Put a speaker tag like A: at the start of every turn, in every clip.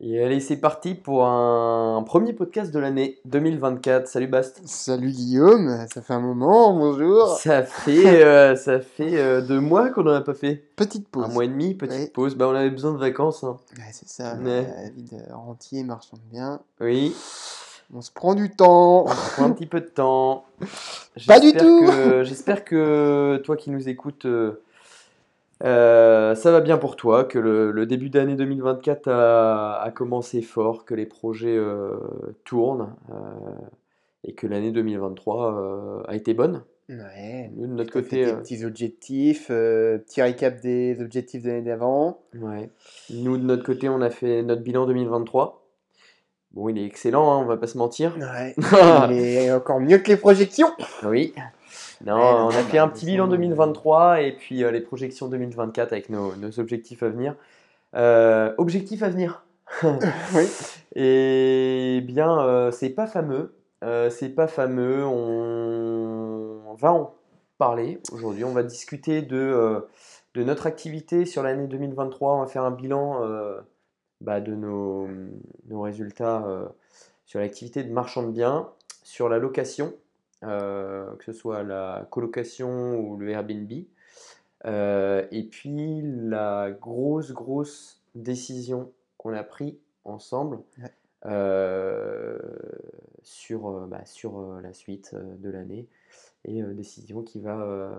A: Et allez, c'est parti pour un premier podcast de l'année 2024. Salut Bast.
B: Salut Guillaume, ça fait un moment, bonjour.
A: Ça fait, euh, ça fait euh, deux mois qu'on n'en a pas fait.
B: Petite pause.
A: Un mois et demi, petite pause. Bah, on avait besoin de vacances. hein.
B: Ouais, c'est ça, la vie de rentier marchand bien.
A: Oui,
B: On se prend du temps.
A: on prend un petit peu de temps.
B: Pas du tout.
A: J'espère que toi qui nous écoutes, euh, euh, ça va bien pour toi, que le, le début d'année 2024 a, a commencé fort, que les projets euh, tournent euh, et que l'année 2023 euh, a été bonne.
B: Ouais.
A: Nous, de notre côté,
B: des petits objectifs, petit récap des objectifs de l'année d'avant.
A: ouais. Nous, de notre côté, on a fait notre bilan 2023. Bon, il est excellent, hein, on va pas se mentir.
B: Ouais. Il est encore mieux que les projections.
A: Oui. Non,
B: Ouais, non,
A: on a fait un petit bilan
B: sont-
A: 2023 et puis euh, les projections 2024 avec nos, nos objectifs à venir. Euh, objectifs à venir.
B: Oui.
A: Et bien, euh, c'est pas fameux. C'est pas fameux. On... va en parler aujourd'hui. On va discuter de, de notre activité sur l'année 2023. On va faire un bilan bah, de nos, nos résultats euh, sur l'activité de marchand de biens, sur la location, que ce soit la colocation ou le Airbnb. Euh, et puis la grosse, grosse décision qu'on a prise ensemble
B: Ouais.
A: euh, sur, euh, bah, sur euh, la suite euh, de l'année et euh, décision qui va, euh,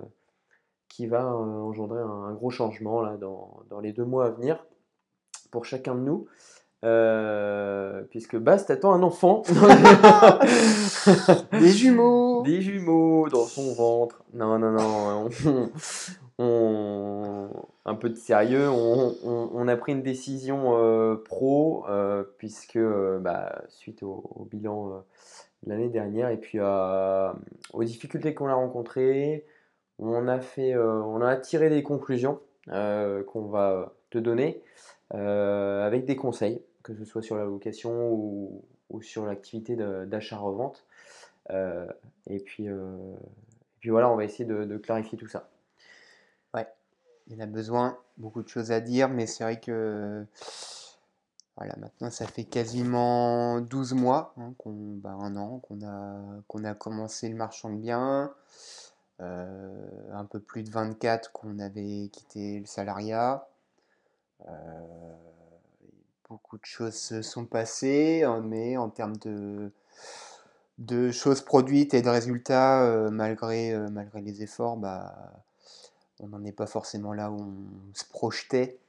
A: qui va euh, engendrer un, un gros changement là, dans, dans les deux mois à venir pour chacun de nous. Euh, puisque Bast attend un enfant.
B: Des jumeaux.
A: Des jumeaux dans son ventre. Non, non, non. On, on- un peu de sérieux. On, on- a pris une décision euh, pro, euh, puisque euh, bah, suite au, bilan l'année dernière et puis aux difficultés qu'on a rencontrées, on a fait, on a tiré des conclusions qu'on va te donner avec des conseils, que ce soit sur la location ou, ou sur l'activité d'achat-revente. Euh, et puis, euh, puis voilà, on va essayer de, clarifier tout ça.
B: Il y en a besoin, beaucoup de choses à dire, mais c'est vrai que voilà, maintenant ça fait quasiment 12 mois, hein, qu'on, bah, un an qu'on a, a commencé le marchand de biens, euh, un peu plus de 24 qu'on avait quitté le salariat. Beaucoup de choses se sont passées, hein, mais en termes de, de choses produites et de résultats, euh, malgré, euh, malgré les efforts, bah, on n'en est pas forcément là où on se projetait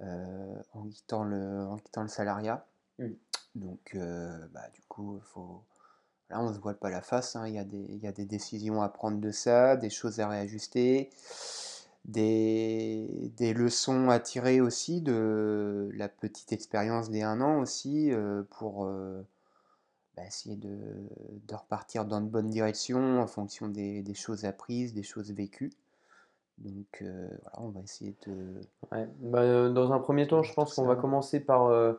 B: euh, en, quittant le, en quittant le salariat.
A: Mm.
B: Donc, bah, du coup, faut, là, on ne se voile pas la face. hein. Il y, a des- y a des décisions à prendre de ça, des choses à réajuster, des, des leçons à tirer aussi de la petite expérience des un an aussi pour bah, essayer de, de repartir dans de bonnes directions en fonction des, des choses apprises, des choses vécues. Donc euh, voilà, on va essayer de...
A: Ouais. Bah, euh, dans un premier temps, je pense qu'on va commencer par, euh,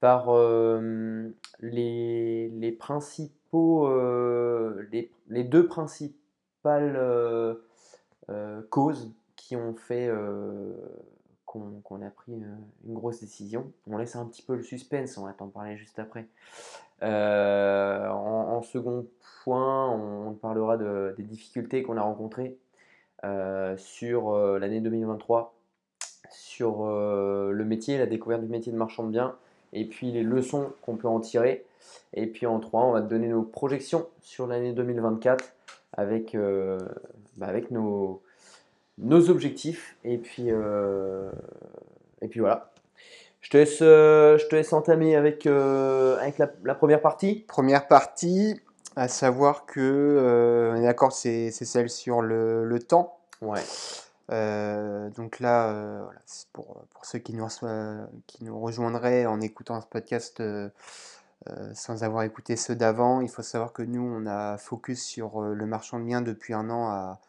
A: par euh, les, les principaux, les, les deux principales causes qui ont fait qu'on a pris euh, une grosse décision. On laisse un petit peu le suspense, on va t'en parler juste après. Euh, en, second point, on, parlera de- des difficultés qu'on a rencontrées euh, sur l'année 2023 sur le métier, la découverte du métier de marchand de biens, et puis les leçons qu'on peut en tirer. Et puis en 3, on va te donner nos projections sur l'année 2024 avec, bah, avec nos, nos objectifs. Et puis, euh, et puis voilà. Je te laisse, euh, je te laisse entamer avec, euh, avec la, la première partie.
B: Première partie, à savoir que, on est d'accord, c'est c'est celle sur le, le temps.
A: Ouais.
B: Euh, donc là, euh, voilà, pour, pour ceux qui nous, qui nous rejoindraient en écoutant ce podcast sans avoir écouté ceux d'avant, il faut savoir que nous, on a focus sur le marchand de biens depuis un an à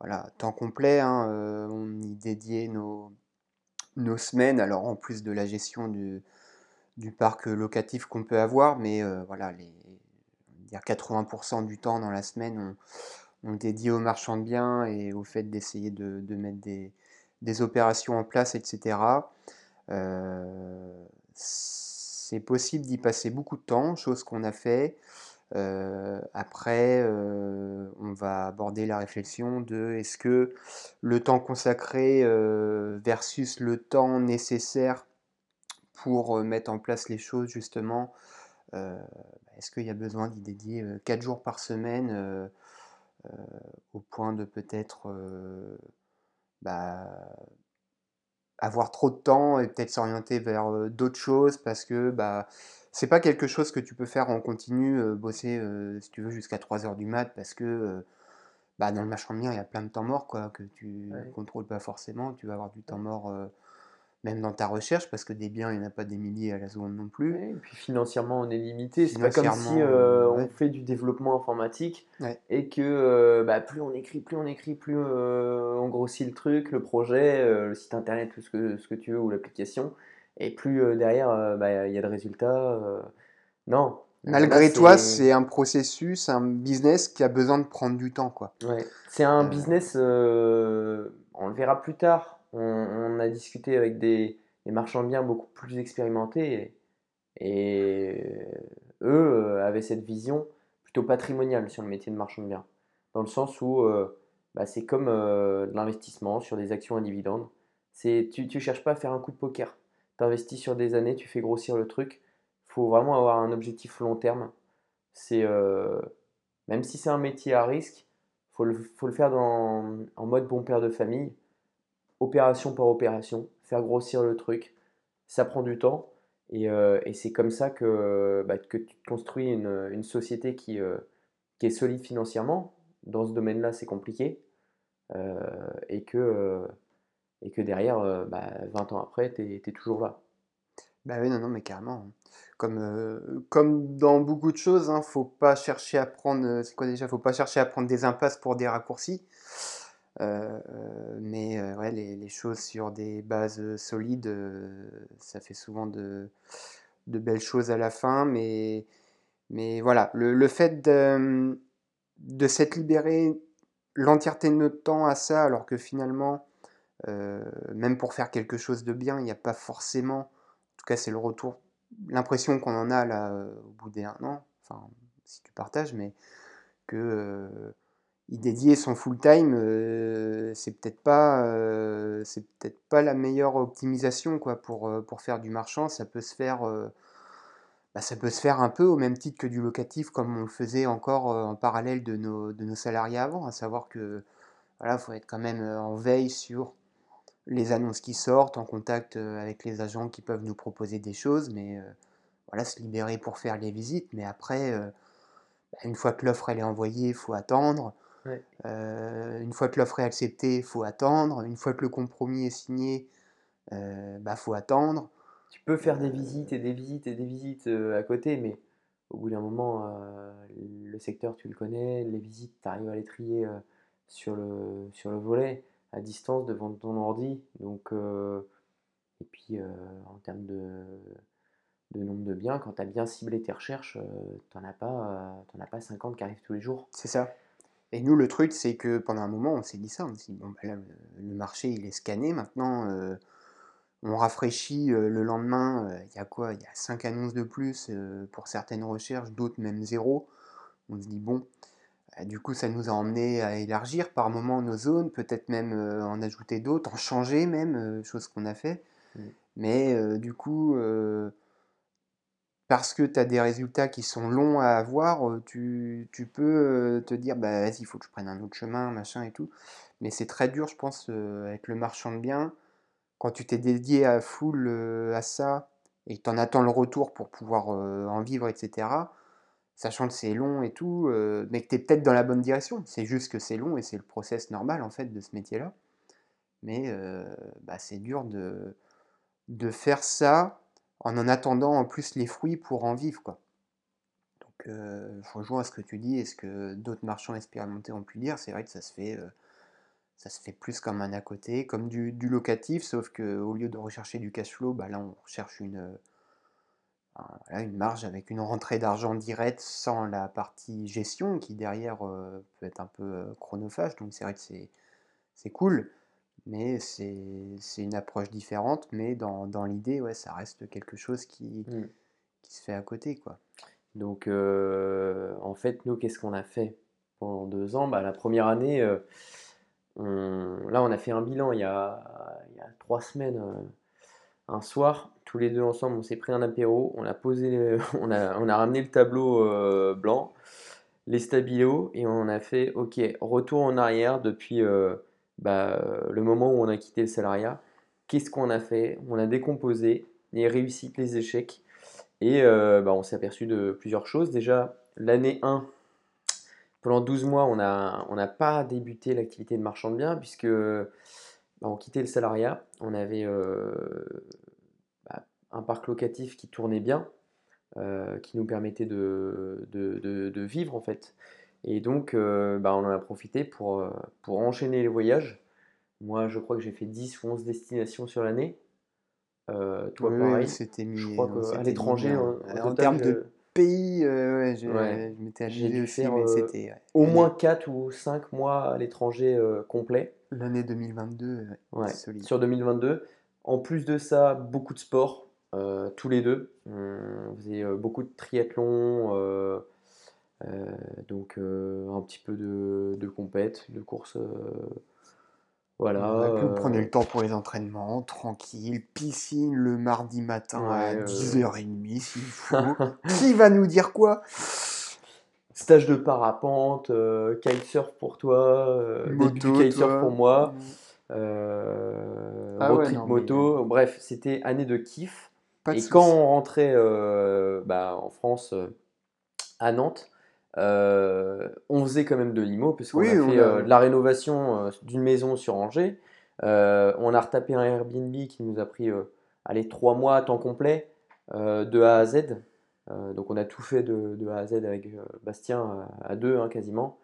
B: voilà, temps complet. hein, euh, on y dédiait nos, semaines, alors en plus de la gestion du, parc locatif qu'on peut avoir, mais euh, voilà, les, dire 80% du temps dans la semaine, on, on dédie au marchand de biens et au fait d'essayer de, mettre des, des opérations en place, etc. Euh, c'est possible d'y passer beaucoup de temps, chose qu'on a fait. Euh, après, euh, on va aborder la réflexion de est-ce que le temps consacré euh, versus le temps nécessaire pour mettre en place les choses, justement, est-ce qu'il y a besoin d'y dédier 4 jours par semaine au point de peut-être bah, avoir trop de temps et peut-être s'orienter vers d'autres choses parce que bah, c'est pas quelque chose que tu peux faire en continu, euh, bosser euh, si tu veux jusqu'à 3 heures du mat parce que euh, bah, dans le machin de mien il y a plein de temps mort quoi, que tu ne contrôles pas forcément. Tu vas avoir du temps mort même dans ta recherche parce que des biens il n'y en a pas des milliers à la seconde non plus.
A: et puis financièrement on est limité. C'est pas comme si on fait du développement informatique et que bah, plus on écrit, plus on écrit, plus on grossit le truc, le projet, le site internet, tout ce que, ce que tu veux ou l'application et plus euh, derrière euh, bah, il y a de résultats. Euh, non.
B: Malgré toi, c'est un processus, un business qui a besoin de prendre du temps. quoi.
A: Ouais. C'est un business, on le verra plus tard. On, a discuté avec des, marchands de biens beaucoup plus expérimentés et, eux avaient cette vision plutôt patrimoniale sur le métier de marchand de biens. Dans le sens où bah, c'est comme de l'investissement sur des actions à dividendes. Tu ne cherches pas à faire un coup de poker t'investis sur des années, tu fais grossir le truc. Il faut vraiment avoir un objectif long terme. C'est euh, même si c'est un métier à risque, faut le, faut le faire en mode bon père de famille, opération par opération, faire grossir le truc. Ça prend du temps et, euh, c'est comme ça que, bah, que tu construis une, une société qui, euh, qui est solide financièrement. Dans ce domaine-là, c'est compliqué et que et que derrière, 20 euh, bah, ans après, tu es, toujours là.
B: Bah oui, non, non, mais carrément. Hein. Comme, euh, comme dans beaucoup de choses, hein, faut pas chercher à prendre, euh, c'est quoi déjà, faut pas chercher à prendre des impasses pour des raccourcis. mais ouais, les, choses sur des bases solides, ça fait souvent de, belles choses à la fin. Mais, mais voilà, le, le fait de, de s'être libéré l'entièreté de notre temps à ça, alors que finalement, euh, même pour faire quelque chose de bien, il n'y a pas forcément, en tout cas c'est le retour, l'impression qu'on en a là euh, au bout des un an, enfin si tu partages, mais que euh, y dédier son full time, c'est peut-être pas, c'est peut-être pas la meilleure optimisation quoi pour pour faire du marchand. Ça peut se faire, bah, ça peut se faire un peu au même titre que du locatif, comme on le faisait encore en parallèle de nos de nos salariés avant, à savoir que voilà, faut être quand même en veille sur les annonces qui sortent, en contact euh, avec les agents qui peuvent nous proposer des choses, mais euh, voilà, se libérer pour faire les visites. Mais après, euh, bah, une fois que l'offre elle est envoyée, il faut attendre. une fois que l'offre est acceptée, il faut attendre. Une fois que le compromis est signé, il bah, faut attendre.
A: Tu peux faire des visites et des visites et des visites à côté, mais au bout d'un moment, le secteur, tu le connais, les visites, tu arrives à les trier sur, le, sur le volet à distance devant ton ordi. Donc, euh, et puis euh, en termes de, nombre de biens, quand tu as bien ciblé tes recherches, euh, tu n'en as, pas, as pas 50 qui arrivent tous les jours.
B: C'est ça. Et nous, le truc, c'est que pendant un moment, on s'est dit ça. On s'est dit, bon, ben le, marché, il est scanné. Maintenant, on rafraîchit le lendemain. Il y a quoi? Il y a 5 annonces de plus pour certaines recherches, d'autres même zéro. On se dit, bon, bah, du coup, ça nous a emmené à élargir par moments nos zones, peut-être même euh, en ajouter d'autres, en changer même, euh, chose qu'on a fait. Mmh. Mais euh, du coup, parce que tu as des résultats qui sont longs à avoir, tu, peux te dire, bah vas-y, il faut que je prenne un autre chemin, machin et tout. Mais c'est très dur, je pense, avec le marchand de biens, quand tu t'es dédié à full à ça, et que tu en attends le retour pour pouvoir en vivre, etc sachant que c'est long et tout, euh, mais que tu es peut-être dans la bonne direction. C'est juste que c'est long et c'est le process normal en fait de ce métier-là. Mais euh, bah, c'est dur de, de faire ça en en attendant en plus les fruits pour en vivre. Quoi. Donc euh, je rejoins à ce que tu dis et ce que d'autres marchands expérimentés ont pu dire. C'est vrai que ça se fait, ça se fait plus comme un à côté, comme du, du locatif, sauf qu'au lieu de rechercher du cash flow, bah, là on recherche une une marge avec une rentrée d'argent directe sans la partie gestion qui derrière euh, peut être un peu euh, chronophage. Donc c'est vrai que c'est cool, mais c'est une approche différente. Mais dans, dans l'idée, ouais, ça reste quelque chose qui, mmh. qui se fait à côté, quoi.
A: Donc, euh, en fait, nous, qu'est-ce qu'on a fait pendant deux ans? Bah, la première année, euh, on- là, on a fait un bilan il y a, il y a trois semaines. un soir, tous les deux ensemble, on s'est pris un apéro, on a posé, on a, ramené le tableau euh, blanc, les stabilos, et on a fait, OK, retour en arrière depuis euh, bah, euh, le moment où on a quitté le salariat. Qu'est-ce qu'on a fait? On a décomposé les réussites, les échecs. Et bah, on s'est aperçu de plusieurs choses. Déjà, l'année 1, pendant 12 mois, on n'a pas débuté l'activité de marchand de biens puisque bah, on quittait le salariat. On avait un parc locatif qui tournait bien, euh, qui nous permettait de, de- de- de vivre en fait. Et donc, euh, bah, on en a profité pour, euh, pour enchaîner les voyages. Moi, je crois que j'ai fait 10 ou 11 destinations sur l'année. Euh, toi,
B: Oui,
A: pareil.
B: c'était mis,
A: Je crois qu'à l'étranger, en,
B: En termes de pays, euh, ouais, je,
A: Ouais.
B: je m'étais
A: dû
B: aussi,
A: faire
B: mais c'était ouais,
A: au moins 4 ou 5 mois à l'étranger euh, complet
B: l'année 2022, ouais,
A: ouais,
B: solide.
A: sur 2022. En plus de ça, beaucoup de sport, euh, tous les deux. On faisait euh, beaucoup de triathlon, euh, euh, donc un petit peu de, de compète, de course. voilà.
B: Vous prenez le temps pour les entraînements, tranquille, piscine le mardi matin à
A: ouais, euh,
B: 10h30 s'il faut. Qui va nous dire quoi?
A: stage de parapente, kitesurf pour toi, du
B: Moto,
A: kitesurf
B: toi?
A: pour moi.
B: Mm.
A: euh,
B: Ah
A: road
B: ouais,
A: trip
B: non, mais
A: moto, bref, c'était année de kiff.
B: Pas
A: Et quand on rentrait euh, bah, en France, euh, à Nantes, euh, on faisait quand même de l'IMO, parce qu'on
B: Oui,
A: a fait
B: a-
A: de la rénovation d'une maison sur Angers. On a retapé un Airbnb qui nous a pris allez, trois mois à temps complet, de A à Z. Donc on a tout fait de, de A à Z avec Bastien à, deux hein, quasiment.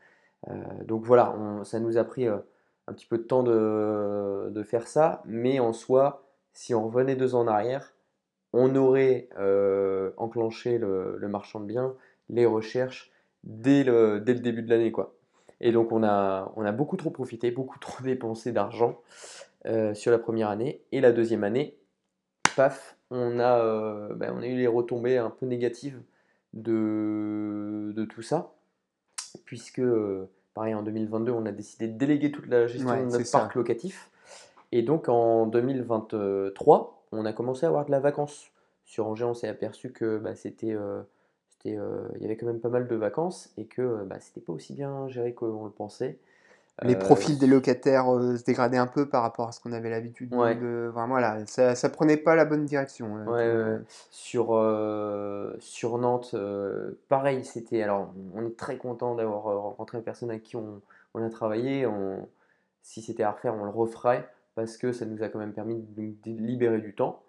A: Donc voilà, on- ça nous a pris un petit peu de temps de, de faire ça, mais en soi, si on revenait deux ans en arrière, on aurait euh, enclenché le, le marchand de biens, les recherches, dès le, dès le début de l'année. quoi. Et donc on a, on a beaucoup trop profité, beaucoup trop dépensé d'argent euh, sur la première année. Et la deuxième année, paf, on a, euh, ben, on a eu les retombées un peu négatives de, de tout ça, puisque, pareil, en 2022, on a décidé de déléguer toute la gestion
B: Ouais,
A: de notre
B: ça.
A: parc locatif. Et donc en 2023, on a commencé à avoir de la vacance. Sur Angers, on s'est aperçu que bah, c'était, euh, c'était, euh, il y avait quand même pas mal de vacances et que euh, bah, c'était pas aussi bien géré qu'on le pensait.
B: Les profils des locataires se dégradaient un peu par rapport à ce qu'on avait l'habitude de-
A: Ouais.
B: de... Vraiment, voilà, ça, ça prenait pas la bonne direction. hein,
A: Ouais. Sur, euh, sur Nantes, euh, pareil, c'était. Alors, on est très content d'avoir rencontré une personne avec qui on, on a travaillé. On, si c'était à refaire, on le referait parce que ça nous a quand même permis de nous libérer du temps.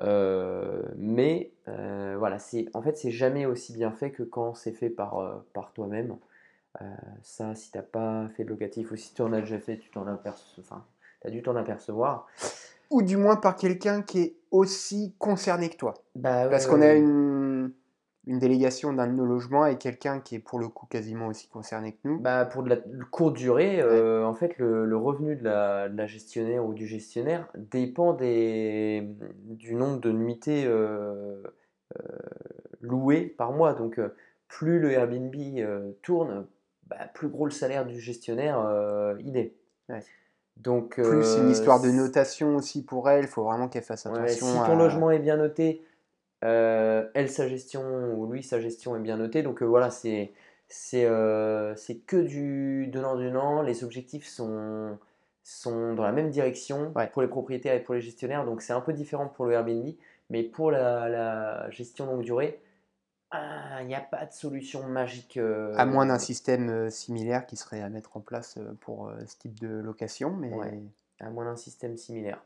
A: Euh, mais euh, voilà, c'est, en fait, c'est jamais aussi bien fait que quand c'est fait par, euh, par toi-même. Ça, si t'as pas fait de locatif ou si tu en as déjà fait, tu t'en enfin, t'as dû t'en apercevoir.
B: Ou du moins par quelqu'un qui est aussi concerné que toi.
A: Bah
B: Parce qu'on a une, une délégation d'un de nos logements et quelqu'un qui est pour le coup quasiment aussi concerné que nous.
A: Bah, pour de la courte durée, euh, en fait, le, le revenu de la, de la gestionnaire ou du gestionnaire dépend des, du nombre de nuitées euh, euh, louées par mois. Donc, plus le Airbnb tourne, bah, plus gros le salaire du gestionnaire il est.
B: Ouais.
A: Donc,
B: Plus une histoire de notation aussi pour elle, il faut vraiment qu'elle fasse
A: Ouais,
B: attention
A: si
B: à...
A: ton logement est bien noté, elle sa gestion ou lui sa gestion est bien notée. Donc euh, voilà, c'est c'est euh, que du donnant donnant. Les objectifs sont sont dans la même direction
B: Ouais.
A: pour les propriétaires et pour les gestionnaires. Donc c'est un peu différent pour le Airbnb, mais pour la, la gestion longue durée, ah, il n'y a pas de solution magique. euh,
B: À moins d'un système euh, similaire qui serait à mettre en place euh, pour euh, ce type de location, mais
A: Ouais. à moins d'un système similaire.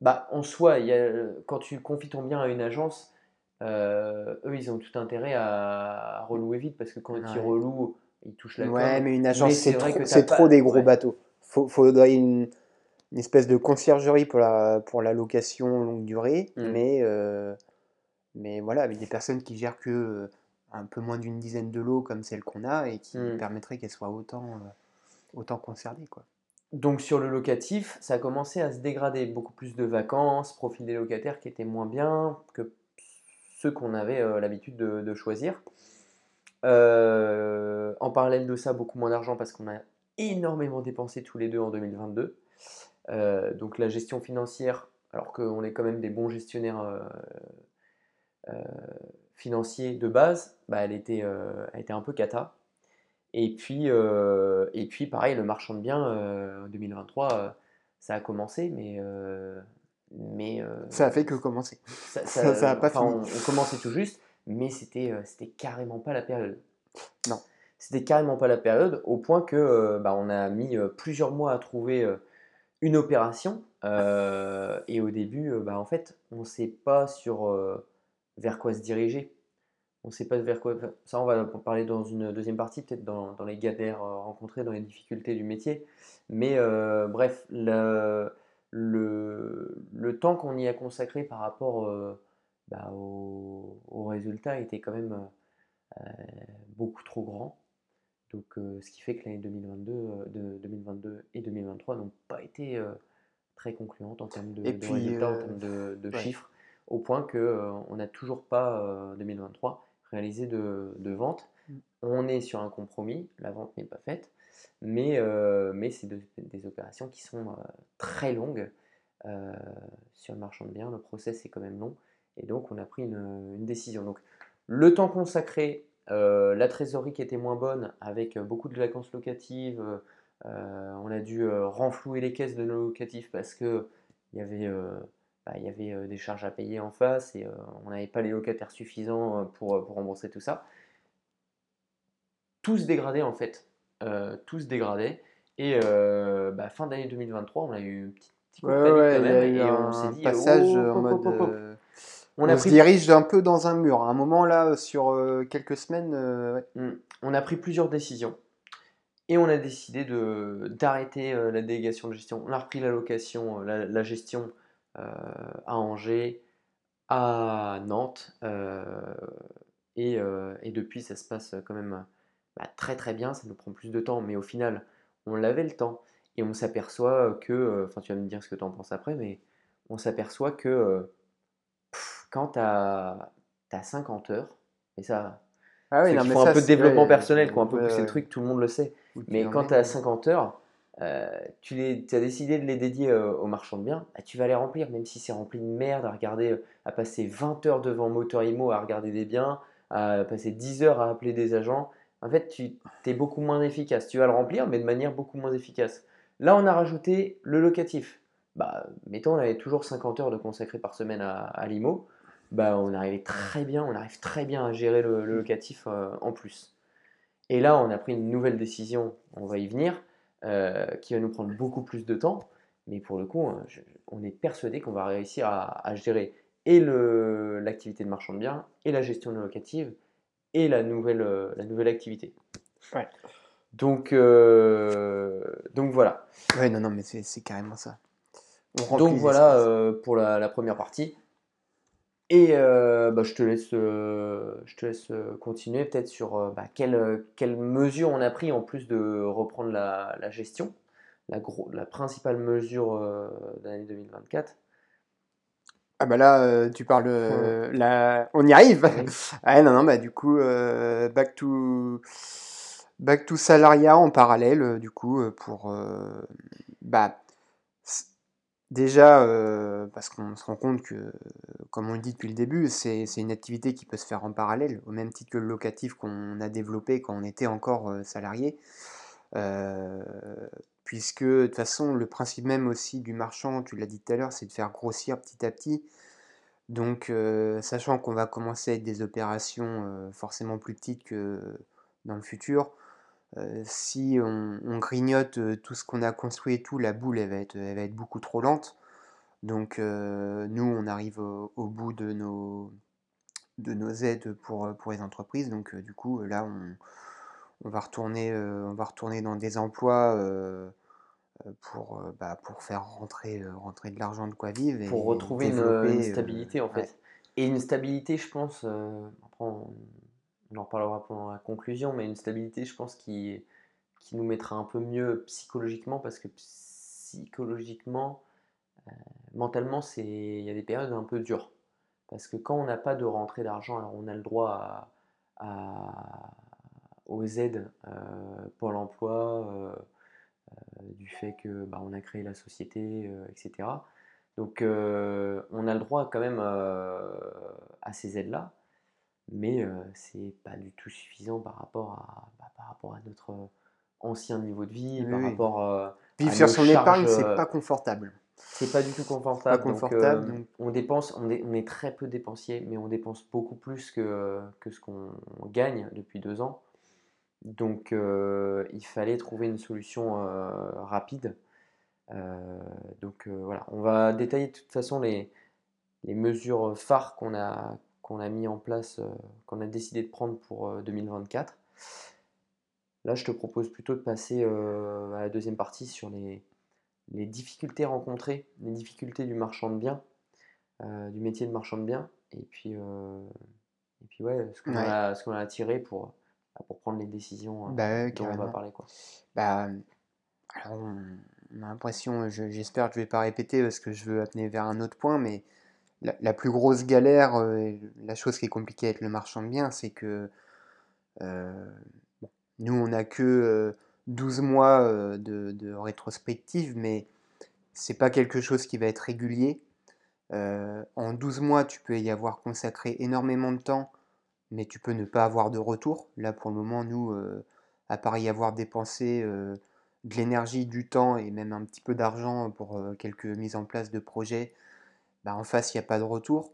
A: Bah, en soi, y a, quand tu confies ton bien à une agence, euh, eux, ils ont tout intérêt à, à relouer vite parce que quand ils relouent, ils touchent la
B: ouais,
A: com.
B: mais une agence c'est trop, c'est
A: pas-
B: trop des gros
A: ouais.
B: bateaux. Faut, faudrait une, une espèce de conciergerie pour la, pour la location longue durée,
A: Mm.
B: mais, euh, mais voilà, avec des personnes qui gèrent que euh, un peu moins d'une dizaine de lots comme celle qu'on a et qui
A: Mm.
B: permettraient qu'elles soient autant, euh, autant concernées, quoi.
A: Donc sur le locatif, ça a commencé à se dégrader. Beaucoup plus de vacances, profil des locataires qui était moins bien que ceux qu'on avait l'habitude de, choisir. en parallèle de ça, beaucoup moins d'argent parce qu'on a énormément dépensé tous les deux en 2022. donc la gestion financière, alors qu'on est quand même des bons gestionnaires financiers de base, bah, elle, était, elle était un peu cata. Et puis, et puis pareil, le marchand de biens en 2023, ça a commencé, mais. mais
B: ça a fait que commencer.
A: Ça, ça, a pas fini. On, on, commençait tout juste, mais c'était c'était carrément pas la période.
B: Non.
A: C'était carrément pas la période, au point que bah, on a mis plusieurs mois à trouver une opération. et au début, bah, en fait, on ne sait pas sur vers quoi se diriger. On ne sait pas vers quoi. Ça, on va en parler dans une deuxième partie, peut-être dans, les galères rencontrées, dans les difficultés du métier. Mais bref, le, le, temps qu'on y a consacré par rapport bah, aux au résultats était quand même beaucoup trop grand. Donc, ce qui fait que l'année 2022, de 2022 et 2023 n'ont pas été très concluantes en termes de, résultats, en termes de, chiffres, au point qu'on n'a toujours pas, 2023, réalisé de, vente. Mmh. On est sur un compromis, la vente n'est pas faite, mais, mais c'est des opérations qui sont très longues sur le marchand de biens. Le process est quand même long, et donc on a pris une, une décision. Donc, le temps consacré euh, la trésorerie qui était moins bonne, avec euh, beaucoup de vacances locatives, euh, on a dû renflouer les caisses de nos locatifs parce que il y avait, bah, il y avait des charges à payer en face et on n'avait pas les locataires suffisants pour, rembourser tout ça. Tout se dégradait en fait. tout se dégradait. Et bah, fin d'année 2023, on a eu un petit, coup de
B: quand même. et on s'est dit, passage oh, en mode on, se dirige un peu dans un mur. À un moment là, sur euh, quelques semaines, euh,
A: mm. on a pris plusieurs décisions et on a décidé d'arrêter euh, la délégation de gestion. On a repris la location, la, gestion à Angers, à Nantes et, depuis ça se passe quand même bah, très très bien. Ça nous prend plus de temps, mais au final, on l'avait le temps et on s'aperçoit que, enfin, tu vas me dire ce que tu en penses après, mais on s'aperçoit que quand tu as, 50 heures, et ça, ah oui, font un peu de développement personnel, quoi, un peu pousser le truc, tout le monde le sait. mais quand tu as 50 heures, euh, tu, les, as décidé de les dédier euh, aux marchands de biens, bah, tu vas les remplir, même si c'est rempli de merde, à regarder, euh, à passer 20 heures devant Motor Imo à regarder des biens, à passer 10 heures à appeler des agents. En fait, tu es beaucoup moins efficace. Tu vas le remplir, mais de manière beaucoup moins efficace. Là, on a rajouté le locatif. Bah, mettons, on avait toujours 50 heures de consacré par semaine à, à l'IMO bah, on arrivait très bien, on arrive très bien à gérer le, locatif en plus. Et là, on a pris une nouvelle décision, on va y venir, euh, qui va nous prendre beaucoup plus de temps. Mais pour le coup, hein, on est persuadé qu'on va réussir à, gérer et l'activité de marchand de biens, et la gestion locative, et la nouvelle, euh, la nouvelle activité.
B: Ouais.
A: Donc, donc voilà.
B: Ouais, non, non, mais c'est carrément ça.
A: donc voilà pour la, première partie. Et euh, bah, je te laisse, euh, je te laisse euh, continuer peut-être sur bah, quelles quelle mesures on a pris en plus de reprendre la, la gestion, la, gros, la principale mesure d'année 2024.
B: Ah bah là, tu parles, on y arrive. ah non non bah du coup back to back to salariat en parallèle du coup pour bah Déjà, euh, parce qu'on se rend compte que, comme on le dit depuis le début, c'est une activité qui peut se faire en parallèle, au même titre que le locatif qu'on a développé quand on était encore euh, salarié. Euh, puisque de toute façon, le principe même aussi du marchand, tu l'as dit tout à l'heure, c'est de faire grossir petit à petit. Donc, sachant qu'on va commencer avec des opérations forcément plus petites que dans le futur, euh, si on, grignote euh, tout ce qu'on a construit et tout, la boule elle va être, elle va être beaucoup trop lente. Donc euh, nous, on arrive au, bout de nos, de nos aides pour, pour les entreprises. Donc du coup, là, on, on va, retourner, on va retourner dans des emplois pour, bah, pour faire rentrer, rentrer de l'argent de quoi vivre.
A: pour retrouver une, stabilité en fait. Et une stabilité, je pense, on en reparlera pendant la conclusion, mais une stabilité, je pense, qui, nous mettra un peu mieux psychologiquement, parce que psychologiquement, euh, mentalement, il y a des périodes un peu dures. Parce que quand on n'a pas de rentrée d'argent, alors on a le droit à, aux aides euh, Pôle emploi, euh, euh, du fait que bah, on a créé la société, etc. Donc on a le droit quand même à ces aides-là, mais c'est pas du tout suffisant par rapport à, bah, par rapport à notre ancien niveau de vie, par rapport
B: Vivre sur son épargne, c'est pas confortable.
A: C'est pas du tout confortable. confortable On dépense, on est, on est, très peu dépensier, mais on dépense beaucoup plus que, que ce qu'on gagne depuis deux ans. Donc euh, il fallait trouver une solution euh, rapide. Euh, donc voilà, on va détailler de toute façon les, les mesures phares qu'on a, qu'on a mis en place, qu'on a décidé de prendre pour 2024. Là, je te propose plutôt de passer à la deuxième partie sur les, les, difficultés rencontrées, les difficultés du marchand de biens, du métier de marchand de biens, et puis, et puis ouais, ce qu'on a, ce qu'on a tiré pour, pour prendre les décisions euh, bah, dont on va parler. Quoi.
B: Bah, alors on, a l'impression, j'espère que je ne vais pas répéter parce que je veux amener vers un autre point, mais la, plus grosse galère, euh, la chose qui est compliquée avec le marchand de biens, c'est que euh, nous, on n'a que 12 mois de, de, rétrospective, mais c'est pas quelque chose qui va être régulier. en 12 mois, tu peux y avoir consacré énormément de temps mais tu peux ne pas avoir de retour. Là, pour le moment, nous, euh, à part y avoir dépensé euh, de l'énergie, du temps et même un petit peu d'argent pour euh, quelques mises en place de projets, bah, en face, il n'y a pas de retour.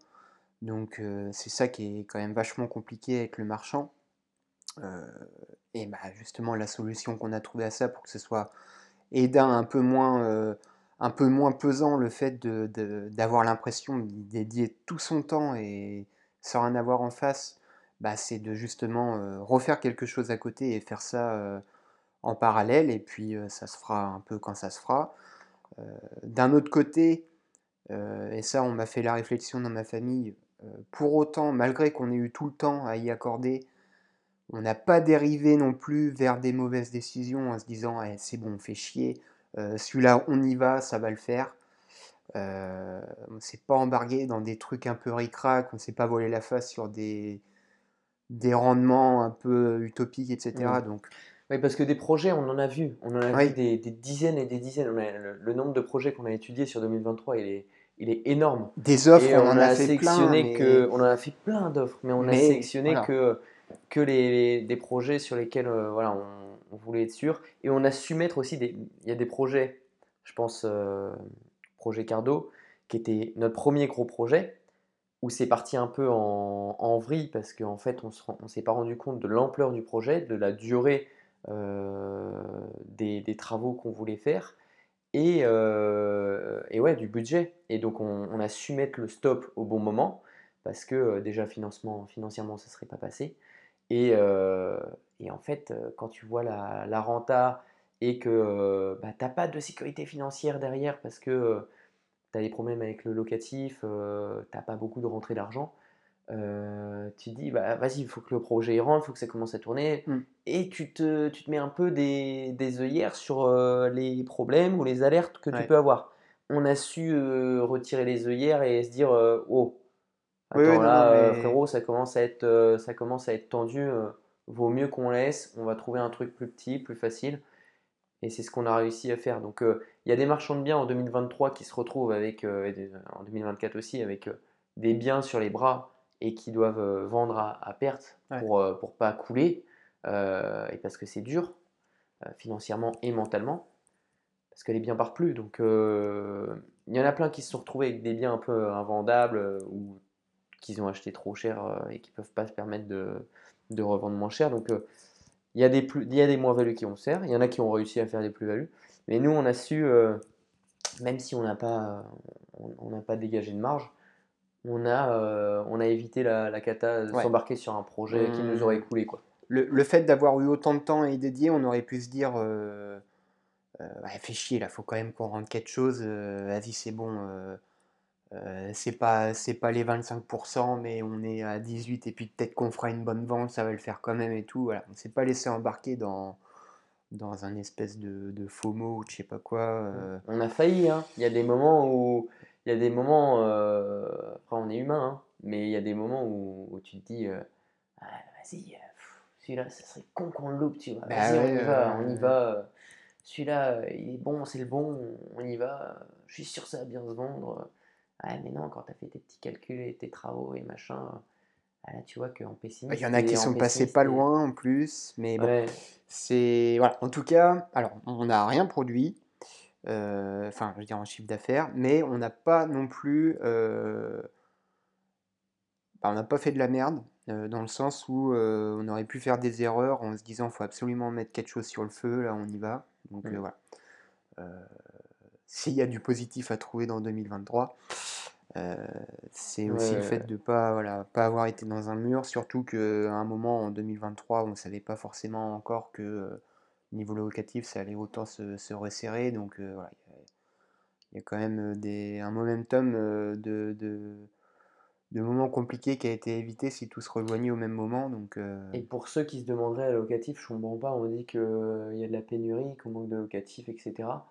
B: Donc, c'est ça qui est quand même vachement compliqué avec le marchand. et bah, justement, la solution qu'on a trouvée à ça pour que ce soit aidant un peu moins un peu moins pesant le fait d'avoir l'impression de dédier tout son temps et sans rien avoir en face bah, c'est de justement refaire quelque chose à côté et faire ça en parallèle, et puis ça se fera un peu quand ça se fera. D'un autre côté, et ça on m'a fait la réflexion dans ma famille, pour autant, malgré qu'on ait eu tout le temps à y accorder, on n'a pas dérivé non plus vers des mauvaises décisions en se disant «Eh, c'est bon, on fait chier, celui-là on y va, ça va le faire. on ne s'est pas embarqué dans des trucs un peu ric-rac, on ne s'est pas volé la face sur des, des rendements un peu utopiques, etc.
A: Mmh. Donc, oui, parce que des projets, on en a vu. On en a vu des, dizaines et des dizaines. Le, nombre de projets qu'on a étudiés sur 2023, il est, il est énorme.
B: Des offres, on, en a, sélectionné
A: que, on en a fait plein d'offres, mais on a sélectionné que, que les, des projets sur lesquels euh, voilà, on, voulait être sûr. Et on a su mettre aussi des. Il y a des projets, je pense, euh, projet Cardo, qui était notre premier gros projet où c'est parti un peu en, vrille parce qu'en fait on ne s'est pas rendu compte de l'ampleur du projet, de la durée euh, des, travaux qu'on voulait faire et, euh, et, ouais, du budget. Et donc on, a su mettre le stop au bon moment parce que euh, déjà financement, financièrement ça ne serait pas passé. Et, et, en fait quand tu vois la, renta et que bah, tu n'as pas de sécurité financière derrière parce que tu as des problèmes avec le locatif, euh, tu n'as pas beaucoup de rentrée d'argent, euh, tu te dis, bah, vas-y, il faut que le projet rentre, il faut que ça commence à tourner, mm. et tu te, tu te mets un peu des, des œillères sur euh, les problèmes ou les alertes que tu peux avoir. On a su retirer les œillères et se dire, oh, attends là, frérot, ça commence à être, ça commence à être tendu, vaut mieux qu'on laisse, on va trouver un truc plus petit, plus facile. Et c'est ce qu'on a réussi à faire. Donc euh, il y a des marchands de biens en 2023 qui se retrouvent avec, euh, en 2024 aussi, avec euh, des biens sur les bras et qui doivent vendre à, perte pour ne pas couler, et parce que c'est dur, financièrement et mentalement, parce que les biens partent plus. Donc il y en a plein qui se sont retrouvés avec des biens un peu invendables ou qu'ils ont acheté trop cher et qui ne peuvent pas se permettre de, de revendre moins cher. Donc il y a des, plus, il y a des moins-values qui ont serre, il y en a qui ont réussi à faire des plus-values. Mais nous, on a su, euh, même si on n'a pas, on, n'a pas dégagé de marge, on a, euh, on a évité la, la cata de s'embarquer sur un projet qui nous aurait mmh. écoulé. Quoi.
B: Le, le, fait d'avoir eu autant de temps et dédié, on aurait pu se dire euh, euh fait chier, là, faut quand même qu'on rentre quelque chose, vas-y, c'est bon euh, c'est pas c'est pas les 25% mais on est à 18 et puis peut-être qu'on fera une bonne vente ça va le faire quand même et tout voilà on s'est pas laissé embarquer dans dans un espèce de, de FOMO ou je sais pas quoi euh.
A: on a failli hein. il y a des moments où il y a des moments euh, on est humain hein. Mais il y a des moments où, où tu te dis, euh, Ah, vas-y, euh, celui-là, ça serait con qu'on le loupe, tu vois.
B: Bah
A: Vas-y, on y va, on y va. Celui-là, il est bon, c'est le bon, on y va. Je suis sûr que ça va bien se vendre. Ah, mais non, quand tu as fait tes petits calculs et tes travaux et machin, ah, là, tu vois qu'en pessimiste.
B: Il y en a qui sont passés pas loin en plus, mais bon,
A: Ouais,
B: c'est voilà. En tout cas, alors on n'a rien produit, euh, enfin je veux dire en chiffre d'affaires, mais on n'a pas non plus, euh, bah, on n'a pas fait de la merde euh, dans le sens où on aurait pu faire des erreurs en se disant faut absolument mettre quelque chose sur le feu, là on y va. Donc
A: Mm.
B: euh, voilà. S'il y a du positif à trouver dans 2023. euh, c'est aussi le fait de pas voilà pas avoir été dans un mur, surtout qu'à un moment en 2023 on ne savait pas forcément encore que niveau locatif ça allait autant se, se resserrer, donc euh, voilà il y a- quand même euh, des, un momentum euh, de, de, de moments compliqués qui a été évité si tout se rejoignait au même moment, donc euh,
A: Et pour ceux qui se demanderaient à locatif, je comprends pas, on dit qu'il y a de la pénurie, qu'on manque de locatif, etc.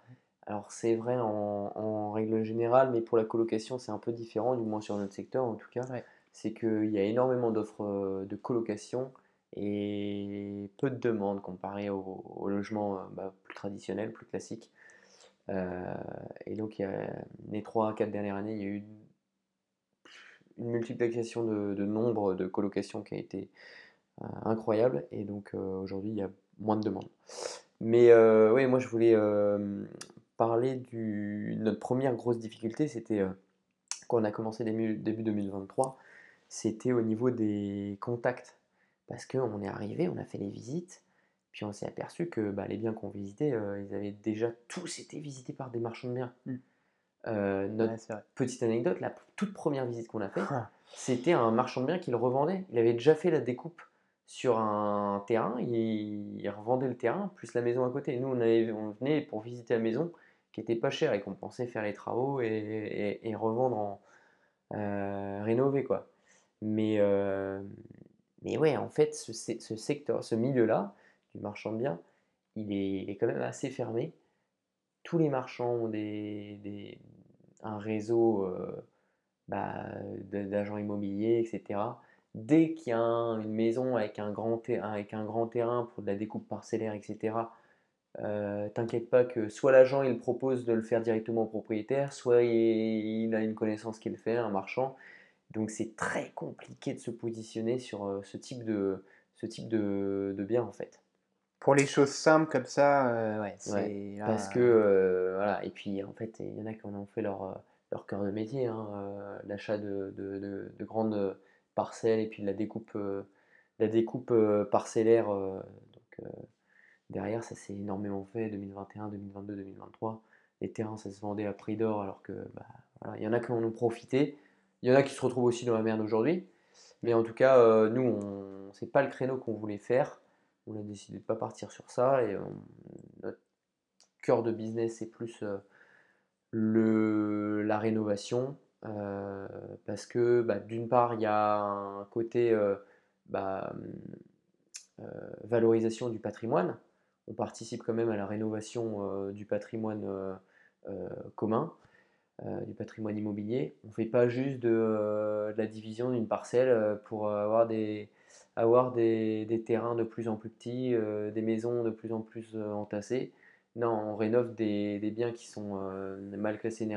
A: Alors c'est vrai en, en règle générale, mais pour la colocation c'est un peu différent, du moins sur notre secteur en tout cas.
B: Ouais.
A: C'est qu'il y a énormément d'offres de colocation et peu de demandes comparé au, au logement euh, bah, plus traditionnel, plus classique. Euh, et donc il y a, les 3-4 dernières années, il y a eu une multiplication de, de nombre de colocations qui a été euh, incroyable et donc aujourd'hui il y a moins de demandes. Mais oui, moi je voulais parler du notre première grosse difficulté, c'était quand on a commencé début, début 2023, c'était au niveau des contacts. Parce qu'on est arrivé, on a fait les visites, puis on s'est aperçu que bah, les biens qu'on visitait, euh, ils avaient déjà tous été visités par des marchands de biens.
B: Mm.
A: Euh, notre
B: ouais,
A: petite anecdote, la toute première visite qu'on a faite,
B: Ah.
A: c'était un marchand de biens qui le revendait. Il avait déjà fait la découpe sur un terrain, il, il revendait le terrain plus la maison à côté. Nous, on, avait- on venait pour visiter la maison qui était pas chère et qu'on pensait faire les travaux et, et- et revendre en euh, rénover quoi. Mais, euh, mais ouais, en fait, ce, se- ce secteur, ce milieu-là du marchand de biens, il est, quand même assez fermé. Tous les marchands ont des, un réseau euh, bah, d'agents immobiliers, etc. Dès qu'il y a un- une maison avec un, grand avec un grand terrain pour de la découpe parcellaire, etc., euh, t'inquiète pas que soit l'agent il propose de le faire directement au propriétaire, soit il, il a une connaissance qui le fait, un marchand. Donc c'est très compliqué de se positionner sur euh, ce type de, ce type de, de bien en fait.
B: Pour les choses simples comme ça, euh, ouais, c'est
A: Ouais,
B: là,
A: Parce que, euh, voilà, et puis en fait, il y en a qui en ont fait leur, leur cœur de métier, hein, euh, l'achat de, de- de- de grandes parcelles et puis de la découpe, la découpe parcellaire. donc, derrière, ça s'est énormément fait 2021, 2022, 2023. Les terrains, ça se vendait à prix d'or alors que, bah, voilà, il y en a qui en ont profité. Il y en a qui se retrouvent aussi dans la merde aujourd'hui. Mais en tout cas, euh, nous, on, c'est pas le créneau qu'on voulait faire. On a décidé de pas partir sur ça et on- notre cœur de business, c'est plus euh, le, la rénovation. euh, parce que bah, d'une part, il y a un côté euh, bah, euh, valorisation du patrimoine. On participe quand même à la rénovation euh, du patrimoine euh, euh, commun, euh, du patrimoine immobilier. On ne fait pas juste de, euh, de la division d'une parcelle euh, pour avoir des, avoir des, des terrains de plus en plus petits, euh, des maisons de plus en plus euh, entassées. Non, on rénove des, des biens qui sont euh, mal classés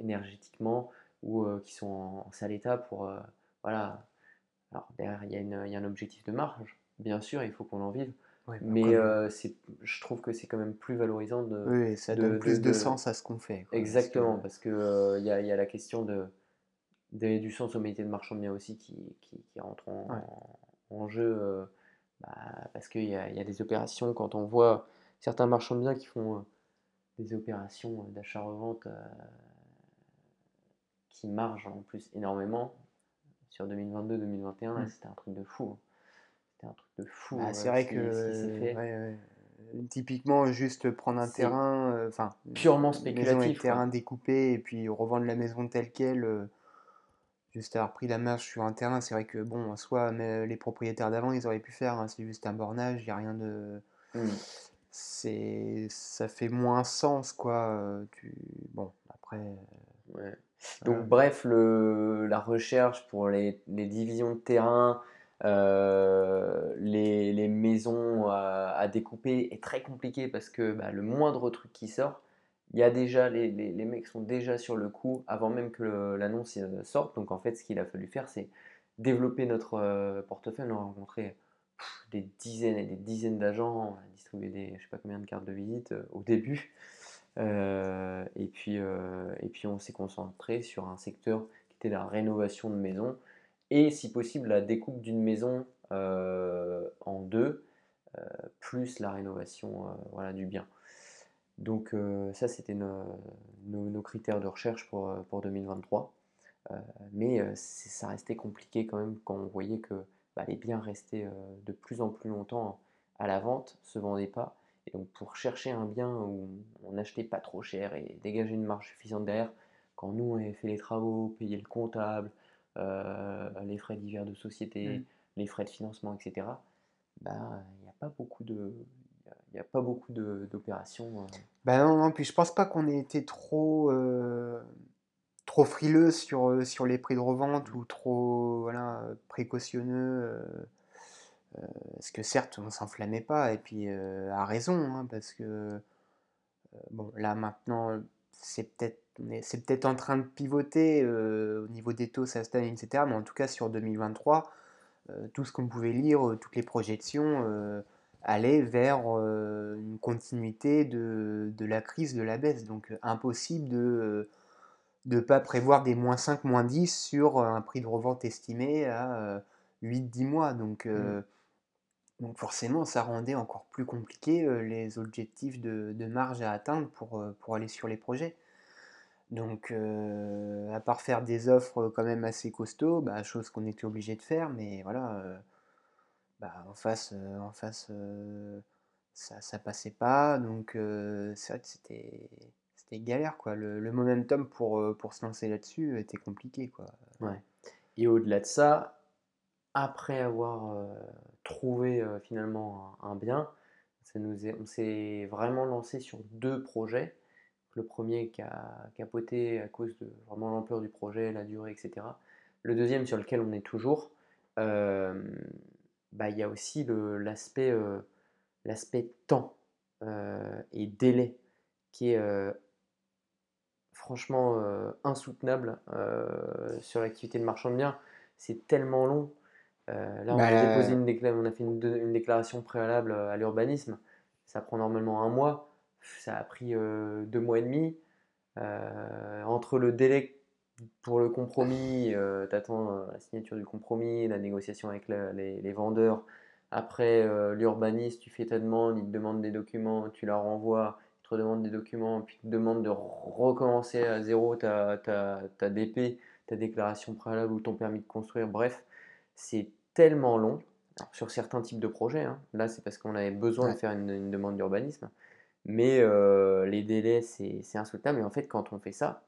A: énergétiquement ou euh, qui sont en, sale état pour... euh, voilà. Alors derrière, il y, y a un objectif de marge, bien sûr, il faut qu'on en vive.
B: Ouais,
A: Mais euh, je trouve que c'est quand même plus valorisant de...
B: oui, ça
A: de-
B: donne plus de,
A: de-
B: sens à ce qu'on fait. quoi,
A: Exactement,
B: que-
A: parce que euh, il y a, il y a la question de, de- du sens au métier de marchand de biens aussi qui, qui, qui rentre en,
B: Ouais.
A: en jeu, euh, bah, parce qu'il y a, il y a des opérations, quand on voit certains marchands de biens qui font euh, des opérations d'achat-revente euh, qui margent en plus énormément sur 2022-2021, là
B: Mm.
A: c'était un truc de fou. hein. C'était un truc de fou.
B: Bah,
A: euh,
B: c'est vrai
A: qui-
B: que
A: fait.
B: ouais, ouais. Euh, typiquement juste prendre un terrain, euh, enfin
A: purement
B: une maison et
A: spéculatif,
B: terrain découpé et puis revendre la maison telle quelle, euh, juste avoir pris la marge sur un terrain, c'est vrai que bon, en soi, mais les propriétaires d'avant, ils auraient pu faire, hein, c'est juste un bornage, il n'y a rien de,
A: Mm.
B: c'est, ça fait moins sens quoi. euh, tu, bon, après, euh,
A: Ouais. Donc, bref, le, la recherche pour les, les divisions de terrain, euh, les, maisons à, découper est très compliqué parce que bah, le moindre truc qui sort, il y a déjà les, les, mecs sont déjà sur le coup avant même que l'annonce euh, sorte. Donc en fait, ce qu'il a fallu faire, c'est développer notre euh, portefeuille. On a rencontré des dizaines et des dizaines d'agents, on a distribué des, je sais pas combien de cartes de visite au début. Et puis, et puis on s'est concentré sur un secteur qui était la rénovation de maisons et si possible la découpe d'une maison euh, en deux, euh, plus la rénovation euh, voilà, du bien. Donc ça, c'était nos, nos- critères de recherche pour, pour 2023. Euh, mais ça restait compliqué quand même quand on voyait que bah, les biens restaient de plus en plus longtemps à la vente, se vendaient pas. Et donc pour chercher un bien où on n'achetait pas trop cher et dégager une marge suffisante derrière, quand nous on avait fait les travaux, payé le comptable, les frais divers de société,
B: Mm.
A: les frais de financement, etc., bah, il n'y a pas beaucoup de, il a pas beaucoup d'opérations. euh.
B: Bah non, non, puis je pense pas qu'on ait été trop, euh, trop frileux sur, euh, sur les prix de revente ou trop voilà, euh, précautionneux. euh, euh, parce que certes, on s'enflammait pas, et puis euh, à raison, hein, parce que euh, bon, là maintenant, c'est peut-être c'est peut-être en train de pivoter euh, au niveau des taux, ça stagne, etc. Mais en tout cas, sur 2023, euh, tout ce qu'on pouvait lire, euh, toutes les projections allaient vers une continuité de, de la crise, de la baisse. Donc impossible de ne pas prévoir des moins 5, moins 10 sur un prix de revente estimé à euh, 8-10 mois. Donc, euh, donc forcément, ça rendait encore plus compliqué les objectifs de, de marge à atteindre pour, pour aller sur les projets. Donc, euh, à part faire des offres quand même assez costauds, bah, chose qu'on était obligé de faire, mais voilà, euh, bah, en face, euh, en face ça, passait pas. Donc, c'était, galère, quoi. Le, momentum pour, pour se lancer là-dessus était compliqué, quoi.
A: Ouais. Et au-delà de ça, après avoir trouvé finalement un, bien, ça nous on s'est vraiment lancé sur deux projets. Le premier qui a capoté à cause de vraiment l'ampleur du projet, la durée, etc. Le deuxième sur lequel on est toujours, euh, bah, il y a aussi l'aspect euh, l'aspect temps euh, et délai qui est franchement insoutenable sur l'activité de marchand de biens. C'est tellement long. Là, on
B: Bah,
A: a déposé
B: la-
A: une, décla- on a fait une, déclaration préalable à l'urbanisme. Ça prend normalement un mois. Ça a pris euh, deux mois et demi. Euh, entre le délai pour le compromis, euh, t'attends euh, la signature du compromis, la négociation avec la- les, les vendeurs. Après, l'urbaniste, tu fais ta demande, il te demande des documents, tu la renvoies, il te redemande des documents, puis il te demande de recommencer à zéro ta, ta, ta DP, ta déclaration préalable ou ton permis de construire. Bref, c'est tellement long. Alors, sur certains types de projets, hein. Là, c'est parce qu'on avait besoin de faire une, une demande d'urbanisme. Mais euh, les délais, c'est insoutenable. Et en fait, quand on fait ça,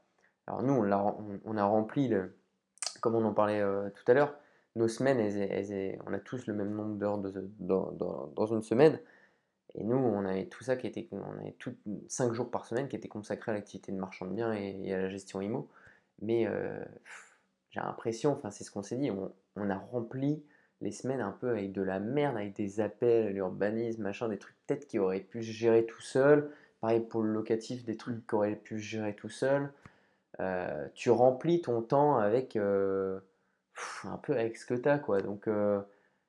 A: alors nous, on, a rempli, comme on en parlait euh, tout à l'heure, nos semaines, on a tous le même nombre d'heures dans, une semaine. Et nous, on avait tout ça qui était, on avait tout, 5 jours par semaine qui étaient consacrés à l'activité de marchand de biens et, à la gestion IMO. Mais euh, j'ai l'impression, enfin c'est ce qu'on s'est dit, on a rempli les semaines un peu avec de la merde, avec des appels, l'urbanisme, machin, des trucs peut-être qui auraient pu se gérer tout seul. Pareil pour le locatif, des trucs qui auraient pu se gérer tout seul. Euh, tu remplis ton temps avec euh, pff, un peu avec ce que tu as, quoi. Donc euh,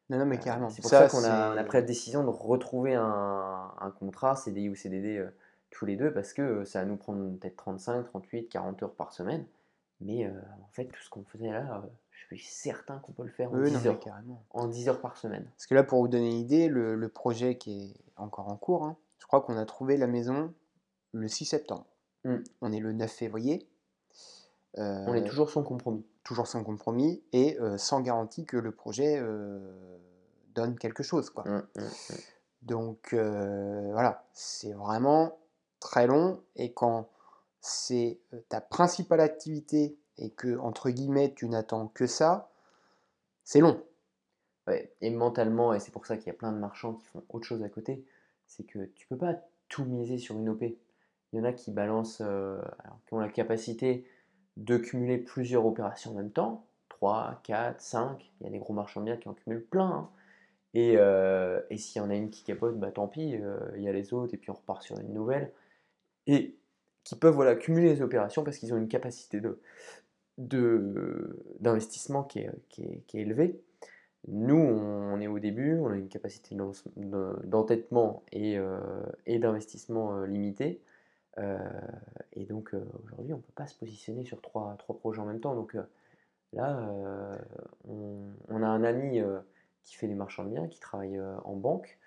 B: Non, non, mais carrément.
A: c'est pour ça,
B: Ça,
A: qu'on a, on a
B: c'est-
A: pris la décision de retrouver un, un contrat CDI ou CDD tous les deux parce que ça va nous prendre peut-être 35, 38, 40 heures par semaine. Mais en fait, tout ce qu'on faisait là, je suis certain qu'on peut le faire en
B: Oui, non,
A: 10
B: mais
A: heures.
B: carrément.
A: En 10 heures par semaine.
B: Parce que là, pour vous donner une idée, le, le projet qui est encore en cours, hein, je crois qu'on a trouvé la maison le 6 septembre.
A: Mm.
B: On est le 9 février.
A: On est
B: Euh,
A: toujours sans compromis.
B: toujours sans compromis et euh, sans garantie que le projet euh, donne quelque chose. Quoi.
A: Mm, mm.
B: Donc euh, voilà, c'est vraiment très long et quand c'est euh, ta principale activité et que, entre guillemets, tu n'attends que ça, c'est long.
A: Et mentalement, et c'est pour ça qu'il y a plein de marchands qui font autre chose à côté, c'est que tu peux pas tout miser sur une OP. Il y en a qui balancent, euh, alors, qui ont la capacité de cumuler plusieurs opérations en même temps, 3, 4, 5, il y a des gros marchands de biens qui en cumulent plein. hein. Et, euh, et s'il y en a une qui capote, bah tant pis, euh, il y a les autres, et puis on repart sur une nouvelle. Et qui peuvent voilà, cumuler les opérations parce qu'ils ont une capacité de- d'investissement qui est, qui est- qui est élevée. Nous, on est au début, on a une capacité d'en- de- d'entêtement et, euh, et d'investissement euh, limitée. Euh, et donc euh, aujourd'hui, on ne peut pas se positionner sur trois, trois projets en même temps. Donc euh, là, on, on a un ami qui fait des marchands de biens, qui travaille en banque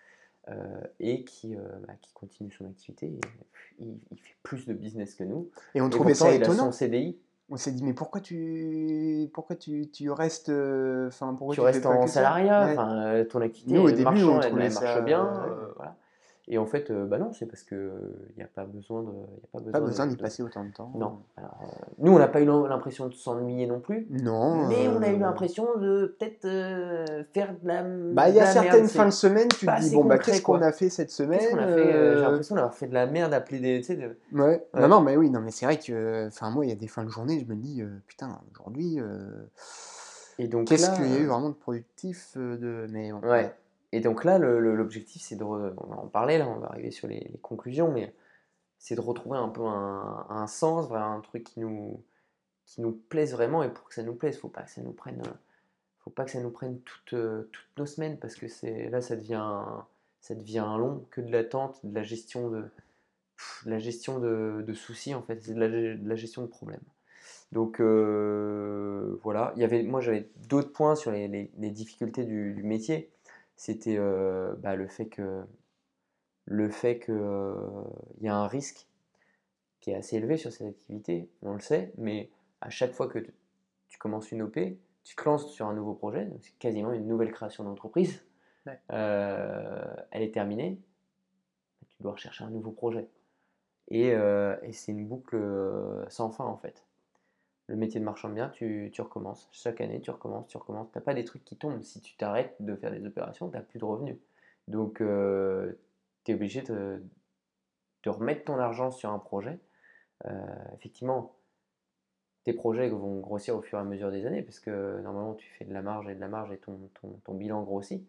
A: et qui, bah, qui continue son activité. Et il, il fait plus de business que nous.
B: Et on
A: Et
B: trouvait
A: pourtant,
B: ça
A: il a
B: étonnant.
A: son CDI.
B: On s'est dit, mais pourquoi tu, pourquoi tu, tu restes, euh, enfin, pourquoi
A: tu
B: fais
A: restes en salariat,
B: Ouais.
A: enfin, euh, ton activité
B: Nous, au début,
A: marche,
B: on
A: elle,
B: trouvait
A: elle marche
B: ça-
A: bien, euh, voilà. Et en fait, euh, bah non, c'est parce que il n'y a pas besoin de, y a pas besoin
B: Pas
A: de-
B: besoin d'y passer autant de temps.
A: Non. Alors, euh, nous, on n'a pas eu l'im- l'impression de s'ennuyer non plus,
B: Non.
A: mais on a eu
B: euh,
A: l'impression de peut-être euh, faire de la.
B: Bah, il y a certaines fins de semaine, tu te dis, bon, bah, qu'est-ce qu'on a fait cette semaine
A: euh, J'ai
B: euh,
A: l'impression d'avoir fait de la merde, d'appeler des. Tu sais, de-
B: Ouais. Non, non, mais oui, non, mais c'est vrai que, enfin, moi, il y a des fins de journée, je me dis, euh, putain, aujourd'hui, euh,
A: Et donc
B: qu'est-ce qu'il y a eu
A: euh,
B: vraiment de productif euh, de, mais
A: Ouais. Et donc là, l'objectif, c'est de. On va en parler, là, on va arriver sur les, conclusions, mais c'est de retrouver un peu un, sens, un truc qui nous, qui nous plaise vraiment. Et pour que ça nous plaise, faut pas que ça nous prenne, faut pas que ça nous prenne toutes, toutes nos semaines, parce que là, ça devient, ça devient long, que de l'attente, de la gestion de, de la gestion de, soucis, en fait, c'est de la, gestion de problèmes. Donc euh, voilà, il y avait, moi j'avais d'autres points sur les, difficultés du métier. C'était euh, bah, le fait que le fait que euh, il y a un risque qui est assez élevé sur cette activité, on le sait, mais à chaque fois que tu, tu commences une OP, tu te lances sur un nouveau projet, donc c'est quasiment une nouvelle création d'entreprise.
B: Ouais.
A: Euh, elle est terminée, tu dois rechercher un nouveau projet. Et, et c'est une boucle sans fin en fait. Le métier de marchand de tu, tu recommences. Chaque année, tu recommences, tu recommences. Tu n'as pas des trucs qui tombent. Si tu t'arrêtes de faire des opérations, tu n'as plus de revenus. Donc, tu es obligé de, de remettre ton argent sur un projet. Euh, effectivement, tes projets vont grossir au fur et à mesure des années, parce que normalement, tu fais de la marge et de la marge et ton, ton, bilan grossit.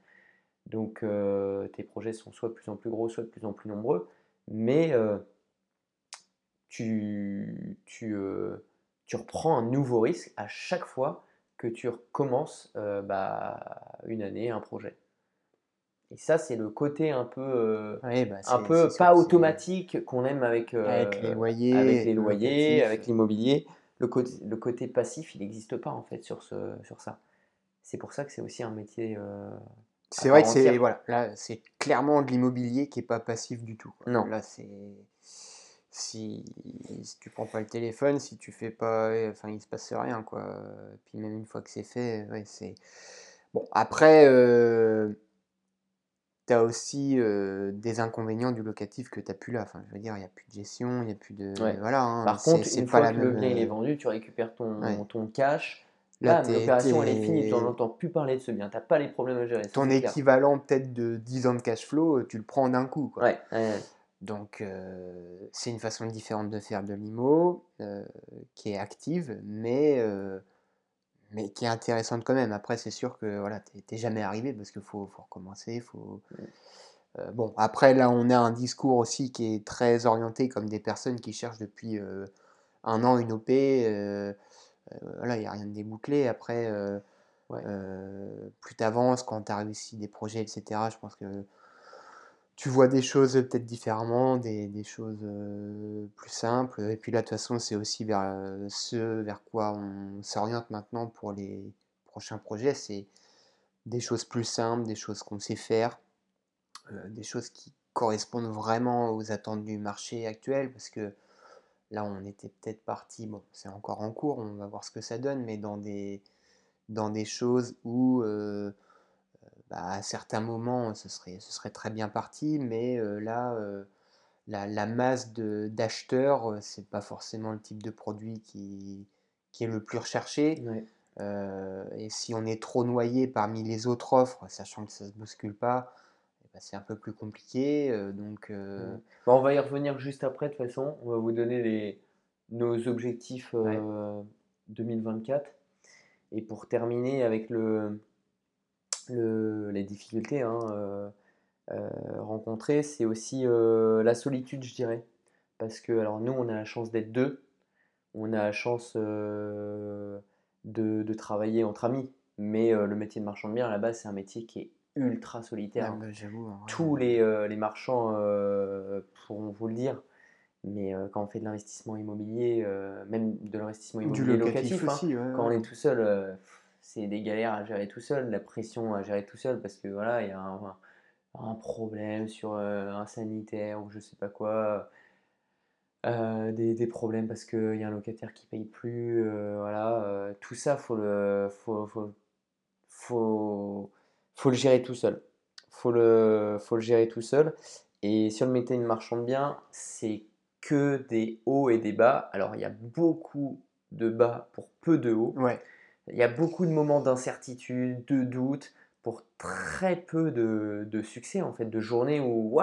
A: Donc, euh, tes projets sont soit de plus en plus gros, soit de plus en plus nombreux. Mais euh, tu, tu, euh, tu reprends un nouveau risque à chaque fois que tu recommences euh, bah, une année, un projet. Et ça, c'est le côté un peu, euh,
B: bah,
A: un peu pas automatique qu'on aime avec, euh,
B: Avec les loyers,
A: avec les
B: le
A: loyers, avec l'immobilier. Le côté, le côté passif, il n'existe pas en fait sur, ce, sur ça. C'est pour ça que c'est aussi un métier.
B: C'est vrai que c'est voilà, là c'est clairement de l'immobilier qui est pas passif du tout. quoi.
A: Non.
B: Là c'est si, si tu prends pas le téléphone, si tu fais pas, enfin il se passe rien quoi. Puis même une fois que c'est fait, ouais, c'est bon. Après, euh, tu as aussi euh, des inconvénients du locatif que tu plus là. Enfin, je veux dire, il y a plus de gestion, il y a plus de
A: Ouais.
B: voilà. hein,
A: Par contre, une
B: pas
A: fois
B: la
A: que le bien il est
B: euh,
A: vendu, tu récupères ton,
B: ouais.
A: ton cash.
B: Là,
A: l'opération elle est finie, tu
B: t'es-
A: n'en entends plus parler de ce bien. Tu n'as pas les problèmes à gérer.
B: ton équivalent peut-être de 10 ans de cash flow, tu le prends d'un coup quoi.
A: Ouais, ouais, ouais.
B: Donc, euh, c'est une façon différente de faire de l'IMO, euh, qui est active, mais, euh, mais qui est intéressante quand même. Après, c'est sûr que voilà, t'es jamais arrivé parce qu'il faut, faut recommencer. Faut... Bon, après, là, on a un discours aussi qui est très orienté comme des personnes qui cherchent depuis un an une OP. voilà, il n'y a rien de débouclé. Après,
A: Ouais.
B: plus tu avances, quand tu as réussi des projets, etc., je pense que tu vois des choses peut-être différemment, des, des choses euh, plus simples. Et puis là, de toute façon, c'est aussi vers euh, ce vers quoi on s'oriente maintenant pour les prochains projets. C'est des choses plus simples, des choses qu'on sait faire, euh, des choses qui correspondent vraiment aux attentes du marché actuel. Parce que là, on était peut-être parti, bon, c'est encore en cours, on va voir ce que ça donne, mais dans des, dans des choses où euh, bah, à certains moments, ce serait, ce serait très bien parti, mais là, la, la masse d'acheteurs, c'est pas forcément le type de produit qui, qui est le plus recherché.
A: Ouais.
B: Euh, et si on est trop noyé parmi les autres offres, sachant que ça se bouscule pas, eh ben, c'est un peu plus compliqué. euh, donc, euh,
A: Bon, on va y revenir juste après, de toute façon. On va vous donner les, nos objectifs
B: Ouais.
A: euh, 2024. Et pour terminer avec le, le- les difficultés hein, euh, euh, rencontrées, c'est aussi euh, la solitude, je dirais. Parce que alors nous, on a la chance d'être deux. On a la chance de, de travailler entre amis. Mais le métier de marchand de biens, à la base, c'est un métier qui est ultra solitaire.
B: Ah bah,
A: Tous les, euh, les marchands euh, pourront vous le dire. Mais euh, quand on fait de l'investissement immobilier, même de l'investissement
B: Du
A: immobilier
B: locatif
A: locatif, hein,
B: aussi, ouais,
A: quand on est tout seul, c'est des galères à gérer tout seul, la pression à gérer tout seul parce que voilà, il y a un, problème sur euh, un sanitaire ou je sais pas quoi, euh, des, problèmes parce qu'il y a un locataire qui paye plus, euh, voilà, tout ça faut le, faut, le gérer tout seul. Faut le, faut le gérer tout seul. Et sur le métier marchand de biens, c'est que des hauts et des bas. Alors il y a beaucoup de bas pour peu de hauts. Il y a beaucoup de moments d'incertitude, de doute, pour très peu de, de succès, en fait, de journées où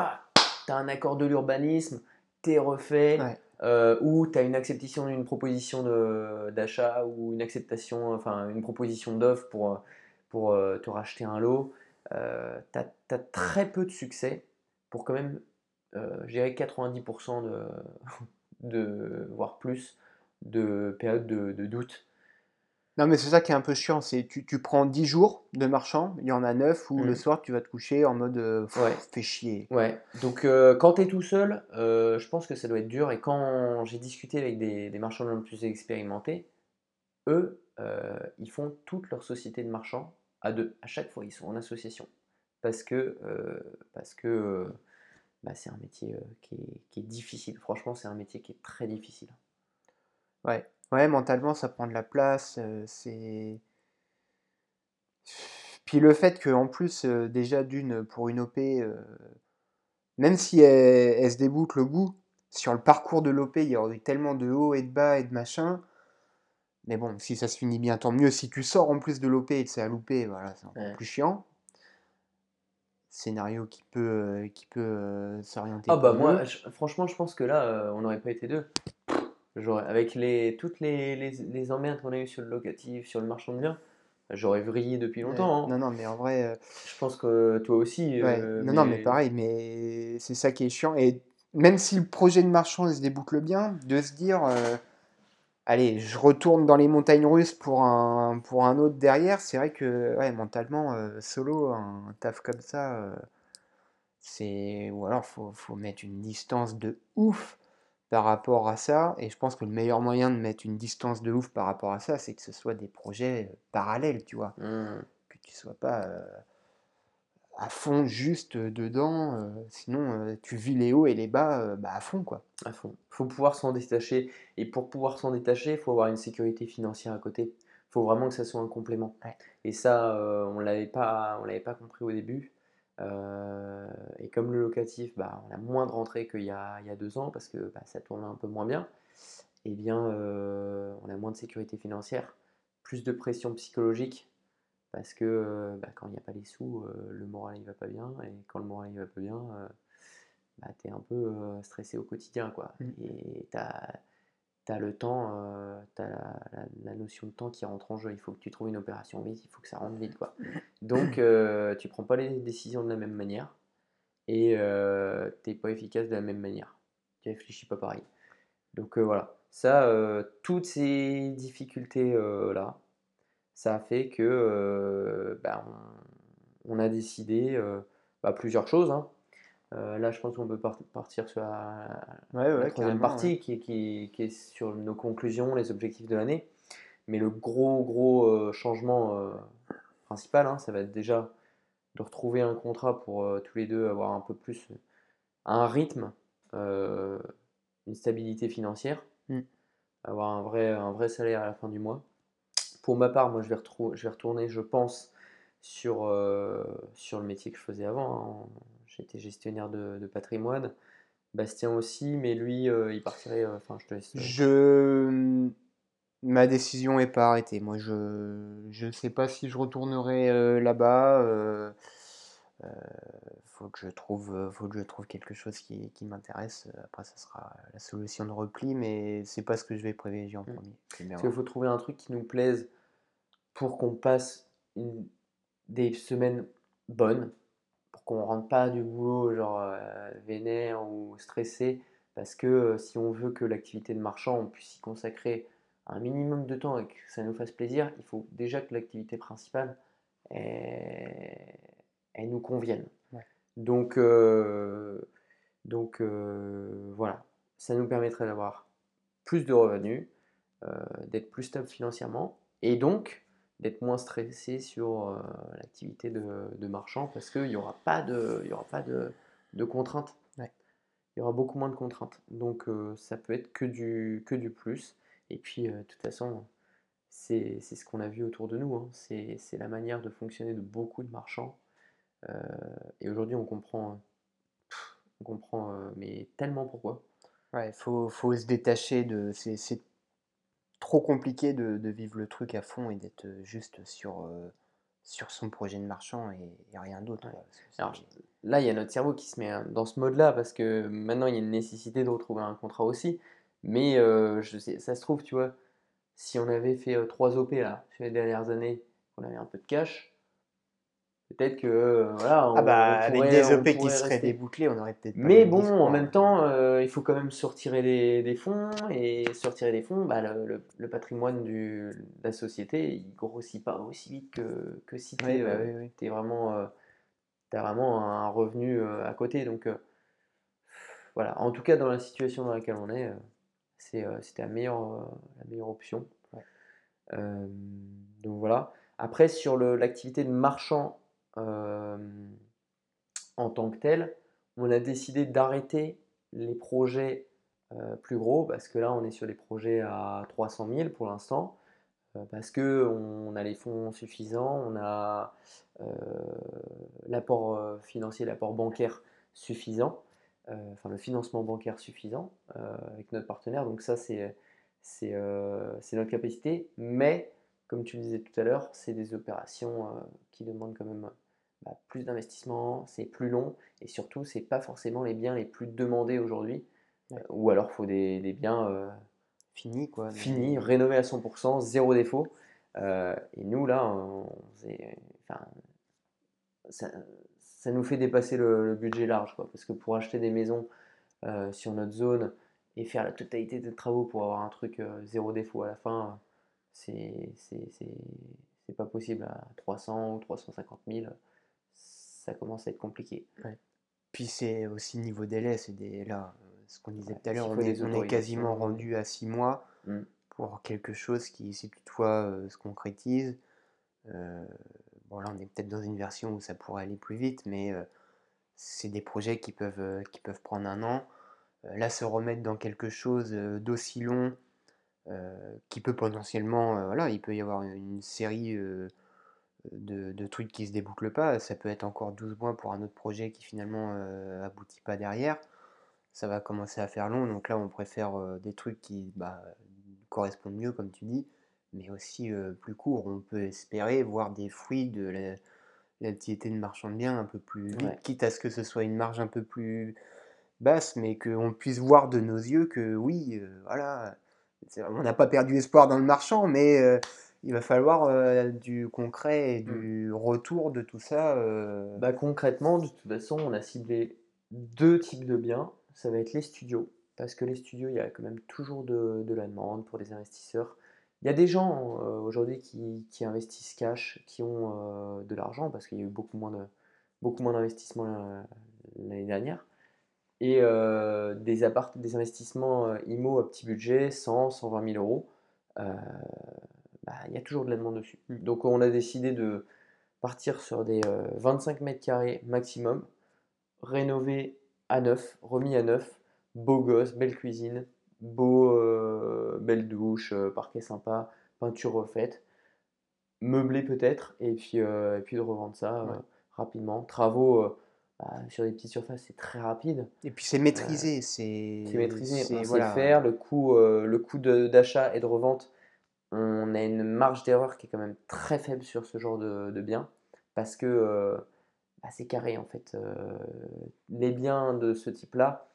A: tu as un accord de l'urbanisme, t'es refait,
B: Ouais.
A: euh, ou tu as une acceptation d'une proposition d'achat ou une acceptation, enfin une proposition d'offre pour, euh, pour euh, te racheter un lot. tu as, très peu de succès pour quand même, euh, je dirais 90% de, de, voire plus, de périodes de, de doute.
B: Non, mais c'est ça qui est un peu chiant, c'est tu, tu prends 10 jours de marchand, il y en a 9 où le soir tu vas te coucher en mode euh, pff,
A: Ouais.
B: fais chier.
A: Ouais, donc euh, quand tu es tout seul, euh, je pense que ça doit être dur. Et quand j'ai discuté avec des, des marchands de plus expérimentés, eux, ils font toute leur société de marchands à deux. À chaque fois, ils sont en association. Parce que parce que bah, c'est un métier qui est, qui est difficile. Franchement, c'est un métier qui est très difficile.
B: Ouais. Ouais, mentalement ça prend de la place, euh, c'est. Puis le fait qu'en plus, euh, déjà d'une, pour une OP, euh, même si elle, elle se déboucle le bout, sur le parcours de l'OP, il y aurait eu tellement de hauts et de bas et de machin. Mais bon, si ça se finit bien, tant mieux. Si tu sors en plus de l'OP et que c'est à louper, voilà, c'est encore
A: Ouais.
B: plus chiant. Scénario qui peut, euh, qui peut euh, s'orienter
A: Ah bah moi, je- franchement, je pense que là, euh, on n'aurait pas été deux. J'aurais, avec les, toutes les, les, les emmerdes qu'on a eues sur le locatif, sur le marchand de biens, j'aurais vrillé depuis
B: Ouais.
A: longtemps. hein.
B: Non, non, mais en vrai, euh,
A: Je pense que toi aussi.
B: ouais.
A: euh,
B: non, non, mais pareil, mais c'est ça qui est chiant. Et même si le projet de marchand se déboucle bien, de se dire, euh, allez, je retourne dans les montagnes russes pour un, pour un autre derrière, c'est vrai que, ouais, mentalement, solo, un taf comme ça, c'est. Ou alors, faut, faut mettre une distance de ouf par rapport à ça. Et je pense que le meilleur moyen de mettre une distance de ouf par rapport à ça, c'est que ce soit des projets euh, parallèles, tu vois.
A: Hmm.
B: Que tu sois pas euh, à fond juste euh, dedans. euh, sinon, euh, tu vis les hauts et les bas bah, à fond, quoi.
A: À fond. faut pouvoir s'en détacher. Et pour pouvoir s'en détacher, il faut avoir une sécurité financière à côté. Il faut vraiment que ça soit un complément.
B: Ouais.
A: Et ça, on ne l'avait pas, on l'avait pas compris au début. Euh, et comme le locatif, bah, on a moins de rentrées qu'il y y a deux ans parce que bah, ça tourne un peu moins bien, eh bien, euh, on a moins de sécurité financière, plus de pression psychologique parce que euh, bah, quand il n'y a pas les sous, euh, le moral il va pas bien. Et quand le moral il va pas bien, euh, bah, tu es un peu euh, stressé au quotidien. Quoi.
B: Mm.
A: Et tu as, le temps, tu as la, la- la notion de temps qui rentre en jeu. Il faut que tu trouves une opération vite, il faut que ça rentre vite. Quoi. Donc, euh, tu prends pas les décisions de la même manière et euh, tu pas efficace de la même manière. Tu réfléchis pas pareil. Donc euh, voilà, ça, euh, toutes ces difficultés-là, ça a fait que euh, bah, on, on a décidé euh, bah, plusieurs choses. hein. Euh, là, je pense qu'on peut par- partir sur la,
B: Ouais,
A: la troisième partie
B: ouais.
A: qui, est- qui, qui est sur nos conclusions, les objectifs de l'année. Mais le gros, gros euh, changement euh, principal, hein, ça va être déjà de retrouver un contrat pour tous les deux avoir un peu plus un rythme, une stabilité financière,
B: Mm.
A: avoir un vrai, un vrai salaire à la fin du mois. Pour ma part, moi, je vais, retrou- je vais retourner, je pense, sur, sur le métier que je faisais avant. hein. J'étais gestionnaire de, de patrimoine. Bastien aussi, mais lui, euh, il partirait. euh, Enfin, je te laisse. euh,
B: Je... Ma décision est pas arrêtée. Moi, je je sais pas si je retournerai là-bas. euh, faut que je trouve, faut que je trouve quelque chose qui, qui m'intéresse. Après, ça sera la solution de repli, mais c'est pas ce que je vais privilégier en
A: Mm.
B: premier.
A: Parce qu'il faut trouver un truc qui nous plaise pour qu'on passe une- des semaines bonnes, pour qu'on rentre pas du boulot genre euh, vénère ou stressé, parce que euh, si on veut que l'activité de marchand, on puisse y consacrer un minimum de temps et que ça nous fasse plaisir, il faut déjà que l'activité principale, elle, elle nous convienne.
B: Ouais.
A: Donc, euh, donc voilà, ça nous permettrait d'avoir plus de revenus, d'être plus stable financièrement et donc d'être moins stressé sur euh, l'activité de, de marchand parce qu'il n'y aura pas de, il y aura pas de, de contraintes.
B: Ouais.
A: Il y aura beaucoup moins de contraintes. Donc euh, ça peut être que du, que du plus. Et puis euh, de toute façon, c'est ce qu'on a vu autour de nous. hein. C'est la manière de fonctionner de beaucoup de marchands. Et aujourd'hui, on comprend, euh, on comprend mais tellement pourquoi.
B: Ouais, faut, faut se détacher de. C'est trop compliqué de, de vivre le truc à fond et d'être juste sur, euh, sur son projet de marchand et, et rien d'autre.
A: Là, il y a notre cerveau qui se met hein, dans ce mode-là parce que maintenant, il y a une nécessité de retrouver un contrat aussi. Mais euh, je sais, ça se trouve, tu vois, si on avait fait euh, 3 OP là, sur les dernières années, on avait un peu de cash, peut-être que euh, voilà, on,
B: Ah bah,
A: on
B: avec des OP qui seraient débouclés, on aurait peut-être
A: Mais bon,
B: discours,
A: en même
B: hein.
A: temps, euh, il faut quand même se retirer des, des fonds, et se retirer des fonds, bah, le, le- le patrimoine du, de la société, il grossit pas aussi vite que, que si tu
B: bah oui.
A: t'es vraiment, euh, t'as vraiment un revenu euh, à côté. Donc euh, voilà, en tout cas dans la situation dans laquelle on est, euh, c'est, euh, c'était la meilleure, euh, la meilleure option.
B: Ouais.
A: Euh, donc voilà. Après, sur l'activité de marchand euh, en tant que tel, on a décidé d'arrêter les projets euh, plus gros parce que là, on est sur des projets à 300 000 pour l'instant. euh, parce que on a les fonds suffisants, on a euh, l'apport euh, financier, l'apport bancaire suffisant, euh, enfin le financement bancaire suffisant euh, avec notre partenaire. Donc ça, euh, c'est notre capacité. Mais comme tu le disais tout à l'heure, c'est des opérations euh, qui demandent quand même bah, plus d'investissement, c'est plus long et surtout, c'est pas forcément les biens les plus demandés aujourd'hui.
B: Ouais.
A: Euh, Ou alors, il faut des, des biens euh,
B: Fini, quoi.
A: finis, rénovés à 100%, zéro défaut. Et nous, là, on faisait- enfin, ça, ça nous fait dépasser le, le budget large, quoi, parce que pour acheter des maisons sur notre zone et faire la totalité des travaux pour avoir un truc zéro défaut à la fin, c'est pas possible à 300 ou 350 000. Ça commence à être compliqué.
B: Puis c'est aussi niveau délai, c'est des là, ce qu'on disait
A: Ouais,
B: tout à l'heure, on est, on quasiment rendu à 6 mois
A: Mm.
B: pour quelque chose qui, si toutefois euh, se concrétise, euh, bon là on est peut-être dans une version où ça pourrait aller plus vite, mais euh, c'est des projets qui peuvent, qui peuvent prendre un an. Là, se remettre dans quelque chose d'aussi long, qui peut potentiellement, euh, voilà, il peut y avoir une série euh, de, de trucs qui se débouclent pas. Ça peut être encore 12 mois pour un autre projet qui finalement euh, aboutit pas derrière. Ça va commencer à faire long. Donc là, on préfère euh, des trucs qui bah, correspondent mieux, comme tu dis, mais aussi euh, plus courts. On peut espérer voir des fruits de la- l'activité de marchand de biens un peu plus vite,
A: Ouais.
B: quitte à ce que ce soit une marge un peu plus basse, mais qu'on puisse voir de nos yeux que oui, euh, voilà, on n'a pas perdu espoir dans le marchand, mais euh, il va falloir euh, du concret et du retour de tout ça. euh,
A: Bah, concrètement, de toute façon, on a ciblé deux types de biens. Ça va être les studios, parce que les studios, il y a quand même toujours de, de la demande pour des investisseurs. Il y a des gens aujourd'hui qui, qui investissent cash, qui ont de l'argent, parce qu'il y a eu beaucoup moins de, beaucoup moins d'investissements l'année dernière. Et euh, des, appart des investissements euh, IMO à petit budget, 100, 120 000 euros, euh, bah, il y a toujours de la demande dessus.
B: Mm.
A: Donc on a décidé de partir sur des euh, 25 mètres carrés maximum, rénovés à neuf, remis à neuf, beau gosse, belle cuisine, beau, belle douche, parquet sympa, peinture refaite, meublé peut-être, et puis, et puis de revendre ça
B: Ouais.
A: rapidement. Travaux bah, sur des petites surfaces, c'est très rapide.
B: Et puis c'est maîtrisé, c'est
A: C'est maîtrisé, on sait
B: voilà.
A: le faire. Le coût, euh, le coût d'achat et de revente, on a une marge d'erreur qui est quand même très faible sur ce genre de, de biens parce que euh, bah, c'est carré en fait. les biens de ce type-là,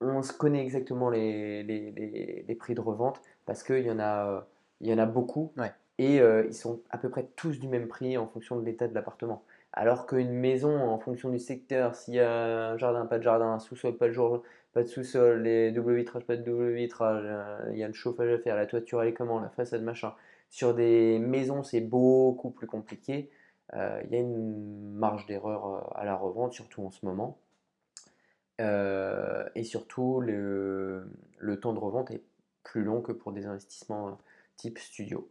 A: on se connaît exactement les, les, prix de revente parce qu'il y, en a, il y en a beaucoup et ils sont à peu près tous du même prix en fonction de l'état de l'appartement. Alors qu'une maison, en fonction du secteur, s'il y a un jardin, pas de jardin, un sous-sol, pas de, jour, pas de sous-sol, les double vitrages, pas de double vitrage, il y a le chauffage à faire, la toiture elle est comment, la façade machin. Sur des maisons, c'est beaucoup plus compliqué. il y a une marge d'erreur à la revente, surtout en ce moment. Euh, et surtout, le, temps de revente est plus long que pour des investissements euh, type studio.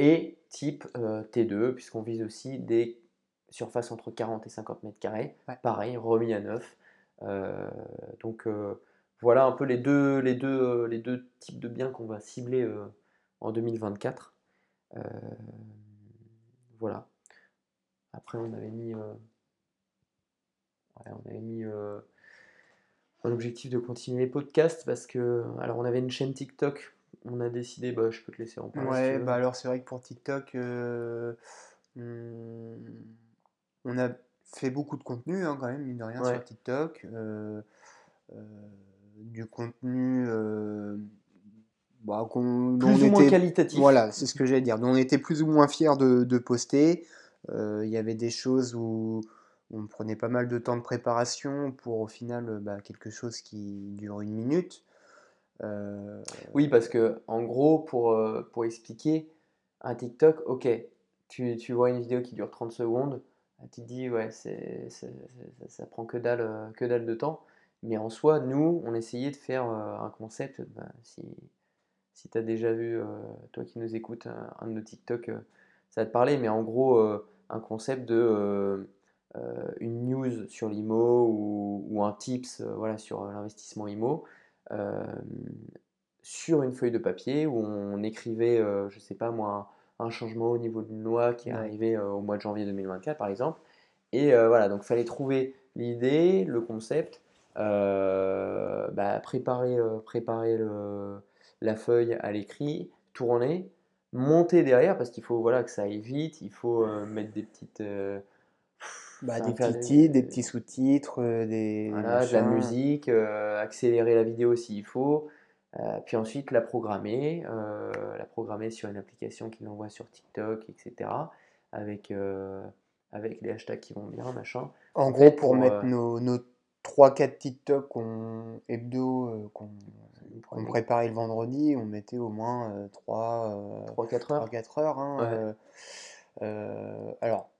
A: Et type euh, T2, puisqu'on vise aussi des surfaces entre 40 et 50 mètres carrés. Pareil, remis à neuf. donc voilà un peu les deux, les deux, les deux types de biens qu'on va cibler en 2024. voilà. Après, on avait mis, on avait mis un objectif de continuer les podcasts parce que, alors on avait une chaîne TikTok, on a décidé, bah, je peux te laisser en parler.
B: Ouais, bah alors c'est vrai que pour TikTok, euh, hmm, on a fait beaucoup de contenu hein, quand même, mine de rien, sur TikTok. Euh, euh, du contenu
A: bah, plus ou moins qualitatif.
B: Voilà, c'est ce que j'allais dire. Donc on était plus ou moins fiers de, de poster. Il y avait des choses où on prenait pas mal de temps de préparation pour au final euh, bah, quelque chose qui dure une minute.
A: Euh, oui, parce que en gros, pour, euh, pour expliquer, un TikTok, ok, tu, tu, vois une vidéo qui dure 30 secondes, tu te dis, ouais, c'est, ça, prend que dalle, que dalle de temps. Mais en soi, nous, on essayait de faire un concept. Bah, si si tu as déjà vu, toi qui nous écoutes, un, de nos TikTok, ça va te parler. Mais en gros, un concept de euh, une news sur l'IMO ou, un tips euh, voilà, sur l'investissement IMO euh, sur une feuille de papier où on écrivait, je sais pas moi, un, changement au niveau d'une loi qui est arrivé au mois de janvier 2024 par exemple. Et voilà, donc il fallait trouver l'idée, le concept, bah, préparer, préparer la feuille à l'écrit, tourner, monter derrière parce qu'il faut voilà, que ça aille vite, il faut mettre des petites
B: bah, des petits titres, des petits sous-titres, euh, des
A: de la musique, euh, accélérer la vidéo s'il faut, euh, puis ensuite la programmer, la programmer sur une application qui l'envoie sur TikTok, etc. Avec, avec les hashtags qui vont bien, machin.
B: En, gros, pour, mettre nos, nos 3-4 TikTok qu'on, hebdo qu'on on préparait le vendredi, on mettait au moins 3,
A: 3-4 heures.
B: 4 heures hein, alors,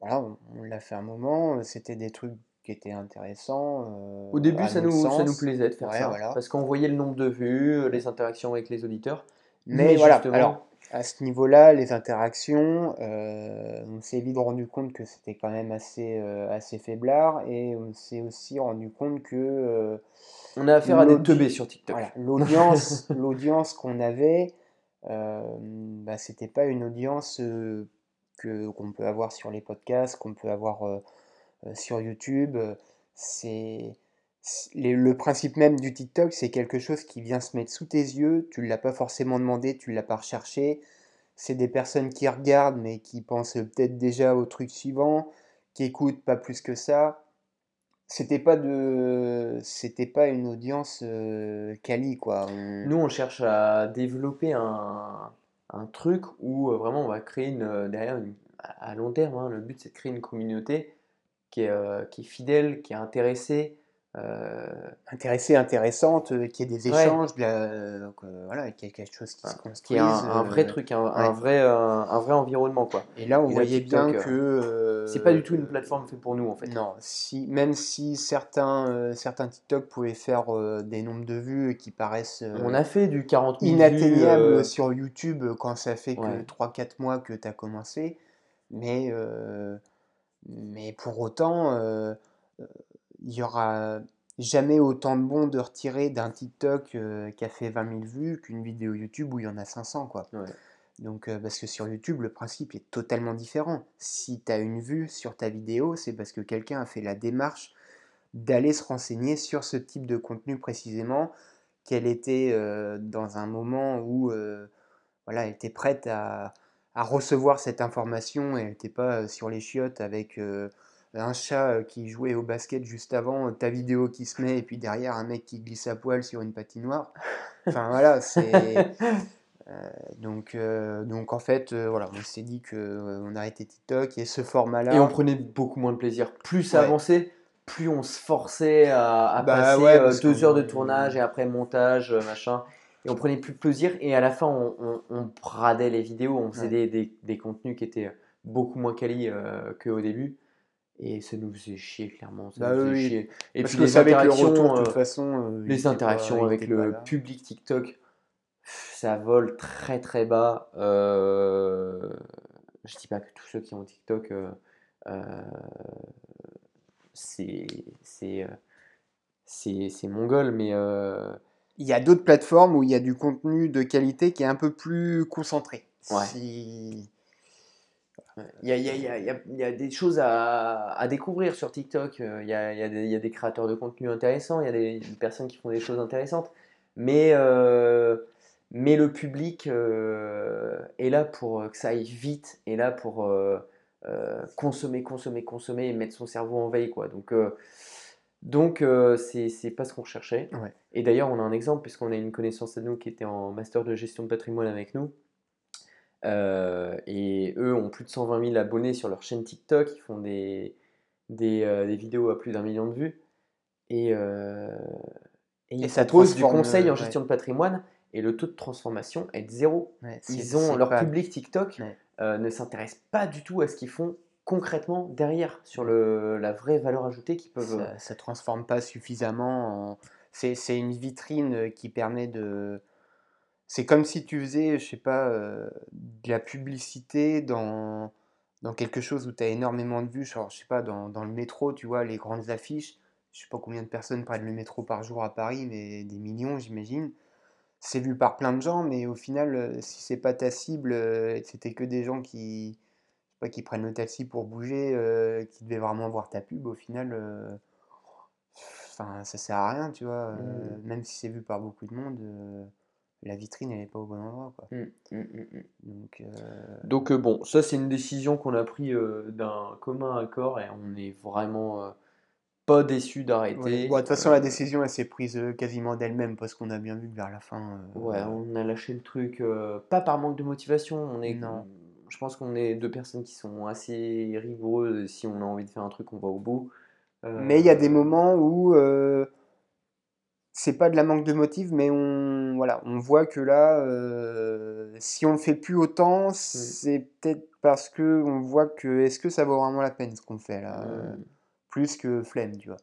B: voilà, on, l'a fait un moment, c'était des trucs qui étaient intéressants.
A: Euh, Au début, ça nous, ça nous plaisait de faire ça, parce qu'on voyait le nombre de vues, les interactions avec les auditeurs.
B: Mais, voilà, alors à ce niveau-là, les interactions, euh, on s'est vite rendu compte que c'était quand même assez, euh, assez faiblard, et on s'est aussi rendu compte que...
A: on a affaire à des teubés sur TikTok.
B: l'audience, l'audience qu'on avait, bah, c'était pas une audience qu'on peut avoir sur les podcasts, qu'on peut avoir euh, euh, sur YouTube. C'est le principe même du TikTok, c'est quelque chose qui vient se mettre sous tes yeux. Tu ne l'as pas forcément demandé, tu ne l'as pas recherché. C'est des personnes qui regardent, mais qui pensent peut-être déjà au truc suivant, qui écoutent pas plus que ça. C'était pas de, c'était pas une audience euh, quali quoi.
A: Nous, on cherche à développer un, truc où euh, vraiment on va créer une, euh, derrière à long terme. Hein, le but c'est de créer une communauté qui est, euh, qui est fidèle, qui est intéressée,
B: euh, intéressée, intéressante, euh, qui ait des échanges, voilà, qu'il y ait quelque chose qui se construise. Qui
A: un, vrai truc, un, vrai, un, vrai environnement. Quoi.
B: Et là, on voyait bien que.
A: c'est pas du tout une plateforme faite pour nous, en fait.
B: Non, si, même si certains, certains TikTok pouvaient faire des nombres de vues qui paraissent.
A: on a fait du 40 000
B: Inatteignables sur YouTube quand ça fait que 3-4 mois que tu as commencé. Mais, mais pour autant il y aura jamais autant de bons de retirer d'un TikTok euh, qui a fait 20 000 vues qu'une vidéo YouTube où il y en a 500 quoi. Donc euh, parce que sur YouTube le principe est totalement différent. Si tu as une vue sur ta vidéo, c'est parce que quelqu'un a fait la démarche d'aller se renseigner sur ce type de contenu précisément, qu'elle était euh, dans un moment où voilà, elle était prête à, à, recevoir cette information et elle n'était pas sur les chiottes avec un chat euh, qui jouait au basket juste avant, ta vidéo qui se met, et puis derrière un mec qui glisse à poil sur une patinoire. Enfin voilà, c'est. Euh, donc, euh, donc en fait, voilà, on s'est dit qu'on arrêtait TikTok et ce format-là.
A: Et on prenait beaucoup moins de plaisir. Plus ça avançait, plus on se forçait à,
B: bah
A: passer deux heures de tournage et après montage, machin. Et on prenait plus de plaisir. Et à la fin, on, on, bradait les vidéos, on faisait des, des, des, contenus qui étaient beaucoup moins quali qu'au début. Et ça nous faisait chier, clairement. Ça
B: bah
A: nous
B: faisait
A: chier.
B: Et puis les interactions, de toute façon,
A: les interactions avec le public TikTok, ça vole très très bas. Euh, je dis pas que tous ceux qui ont TikTok, euh, euh, c'est c'est c'est mongol, mais
B: il y a d'autres plateformes où il y a du contenu de qualité qui est un peu plus concentré.
A: Ouais. Il y, a, il, y a, il y, a, des choses à, à découvrir sur TikTok. Il y, a, il y, a des créateurs de contenu intéressants, il y a des, personnes qui font des choses intéressantes. Mais, euh, mais le public euh, est là pour que ça aille vite, est là pour euh, consommer, consommer, consommer et mettre son cerveau en veille. Quoi. Donc, donc c'est pas ce qu'on recherchait. Et d'ailleurs, on a un exemple, puisqu'on a une connaissance à nous qui était en master de gestion de patrimoine avec nous. Euh, et eux ont plus de 120 000 abonnés sur leur chaîne TikTok, ils font des, des, euh, des vidéos à plus d'un million de vues. Et, euh, et, ils ça proposent du conseil en gestion de patrimoine et le taux de transformation est de zéro. ils ont, leur public TikTok ne s'intéresse pas du tout à ce qu'ils font concrètement derrière, sur le, la vraie valeur ajoutée qu'ils peuvent.
B: Ça ne transforme pas suffisamment. En... C'est une vitrine qui permet de c'est comme si tu faisais, je sais pas, euh, de la publicité dans, dans quelque chose où tu as énormément de vues, genre, je sais pas, dans, dans, le métro, tu vois, les grandes affiches. Je sais pas combien de personnes prennent le métro par jour à Paris, mais des millions, j'imagine. C'est vu par plein de gens, mais au final, euh, si c'est pas ta cible, euh, c'était que des gens qui, qui prennent le taxi pour bouger, qui devaient vraiment voir ta pub, au final, enfin, ça sert à rien, tu vois. Mmh. Même si c'est vu par beaucoup de monde la vitrine elle n'est pas au bon endroit quoi. Mmh, mmh,
A: donc, euh, donc euh, bon ça c'est une décision qu'on a pris euh, d'un commun accord et on est vraiment pas déçu d'arrêter.
B: de toute façon la décision elle s'est prise quasiment d'elle-même parce qu'on a bien vu que vers la fin.
A: ouais on a lâché le truc pas par manque de motivation on est non. Je pense qu'on est deux personnes qui sont assez rigoureuses si on a envie de faire un truc on va au bout.
B: Mais il y a des moments où c'est pas de la manque de motifs, mais on, voilà, on voit que là, euh, si on le fait plus autant, mmh. c'est peut-être parce que on voit que est-ce que ça vaut vraiment la peine ce qu'on fait là, mmh. plus que flemme, tu vois.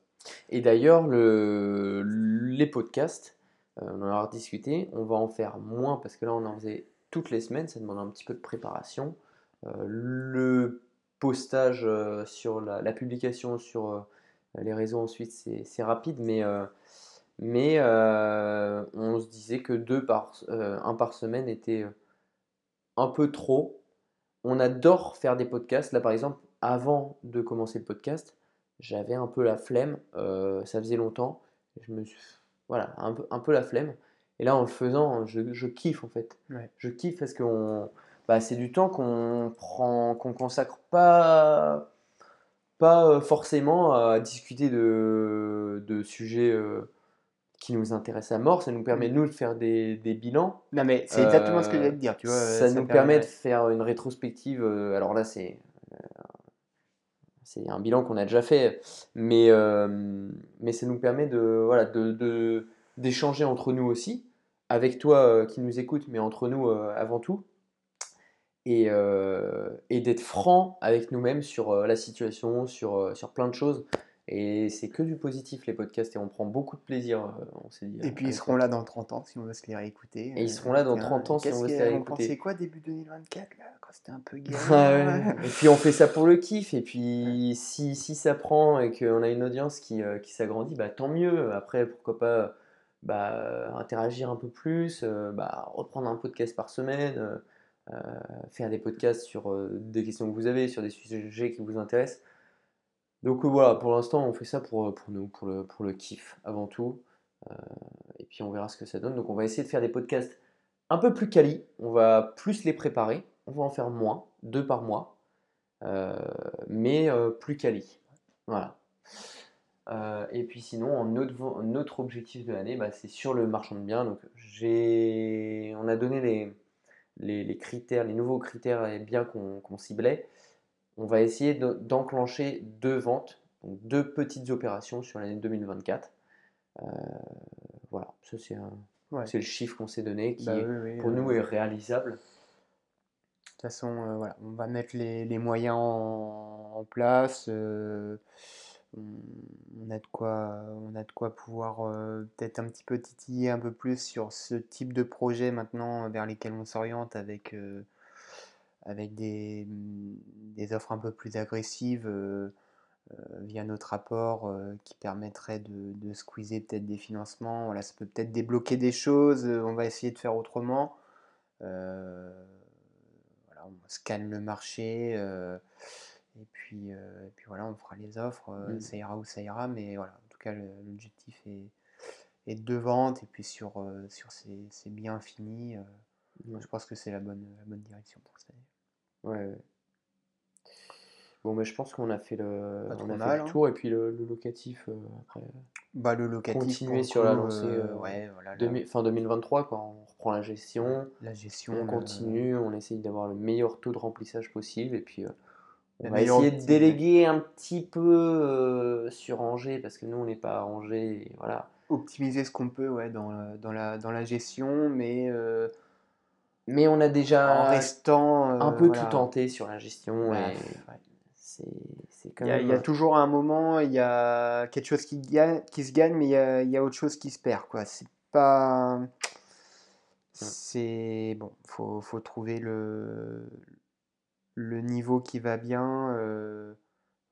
A: Et d'ailleurs, le, les podcasts, euh, on en a discuté, on va en faire moins parce que là, on en faisait toutes les semaines, ça demande un petit peu de préparation. Euh, le postage sur la, la, publication sur les réseaux ensuite, c'est rapide, mais mais euh, on se disait que deux par, euh, un par semaine était euh, un peu trop. On adore faire des podcasts. Là, par exemple, avant de commencer le podcast, j'avais un peu la flemme. ça faisait longtemps. Je me voilà, un peu, un peu la flemme. Et là, en le faisant, je, je kiffe en fait. Je kiffe parce que bah, c'est du temps qu'on prend, qu'on consacre pas, pas forcément à discuter de, de sujets qui nous intéresse à mort, ça nous permet, mm. nous, de faire des, des bilans.
B: Non, mais c'est exactement ce que je voulais te dire, tu vois.
A: Ça, nous permet, de faire une rétrospective. Euh, alors là, c'est euh, c'est un bilan qu'on a déjà fait, mais, euh, mais ça nous permet de voilà de, d'échanger entre nous aussi, avec toi qui nous écoute, mais entre nous avant tout, et, et d'être franc avec nous-mêmes sur la situation, sur, sur plein de choses. Et c'est que du positif les podcasts et on prend beaucoup de plaisir, euh, on s'est dit.
B: Et puis ils seront là dans 30 ans si on veut se les réécouter.
A: Et ils seront là dans 30 ans si on veut se les réécouter.
B: On pensait quoi début 2024 là, quand c'était un peu
A: galère Et puis on fait ça pour le kiff et puis si, si ça prend et qu'on a une audience qui, euh, qui s'agrandit, bah tant mieux. Après pourquoi pas bah, interagir un peu plus, euh, bah, reprendre un podcast par semaine, faire des podcasts sur des questions que vous avez, sur des sujets qui vous intéressent. Donc euh, voilà, pour l'instant, on fait ça pour, euh, pour nous, pour le, pour le kiff avant tout. Euh, et puis on verra ce que ça donne. Donc on va essayer de faire des podcasts un peu plus quali. On va plus les préparer. On va en faire moins, deux par mois, mais plus quali. Voilà. Euh, et puis sinon, autre, autre objectif de l'année, bah, c'est sur le marchand de biens. Donc, j'ai, on a donné les, les, les critères, les nouveaux critères et biens qu'on ciblait. On va essayer de- d'enclencher deux ventes, donc deux petites opérations sur l'année 2024. Euh, voilà, ça c'est un-
B: Ouais.
A: le chiffre qu'on s'est donné qui
B: Bah
A: est-
B: oui, oui,
A: pour
B: euh,
A: nous
B: de
A: est réalisable.
B: toute façon, euh, voilà, on va mettre les, les moyens en, en place. euh, on, a de quoi, pouvoir euh, peut-être un petit peu titiller un peu plus sur ce type de projet maintenant vers lesquels on s'oriente avec, euh, avec des, offres un peu plus agressives euh, euh, via notre rapport euh, qui permettrait de, squeezer peut-être des financements. Voilà, ça peut peut-être débloquer des choses. euh, On va essayer de faire autrement. Euh, voilà, on scanne le marché. Euh, et puis, euh, et puis voilà, on fera les offres. euh,
A: Mm.
B: Ça ira où ça ira. Mais voilà, en tout cas, l'objectif est, est de vente. Et puis sur, euh, sur ces, ces biens finis, je pense que c'est la bonne, la bonne direction pour cette année.
A: Ouais, ouais. Bon, mais je pense qu'on a fait le, on a fait le
B: hein.
A: tour. Et puis le, le locatif, euh, après,
B: Bah, le locatif,
A: Continuer sur la lancée,
B: euh, ouais, voilà,
A: fin 2023, quoi. On reprend la gestion,
B: la gestion,
A: on continue, on essaye d'avoir le meilleur taux de remplissage possible. Et puis, on va essayer de déléguer un petit peu euh, sur Angers, parce que nous, on n'est pas à Angers. voilà.
B: optimiser ce qu'on peut ouais, dans, la, dans, la, dans la gestion, mais euh,
A: Mais on a
B: en
A: déjà
B: restant
A: un
B: euh,
A: peu
B: voilà.
A: tout tenté sur la gestion.
B: Bah, ouais.
A: c'est
B: Il y, a,
A: même.
B: il y a toujours un moment, il y a quelque chose qui, gagne, qui se gagne, mais il y a, il y a autre chose qui se perd. Quoi. C'est pas. C'est. Bon, faut, faut trouver le, le niveau qui va bien, euh,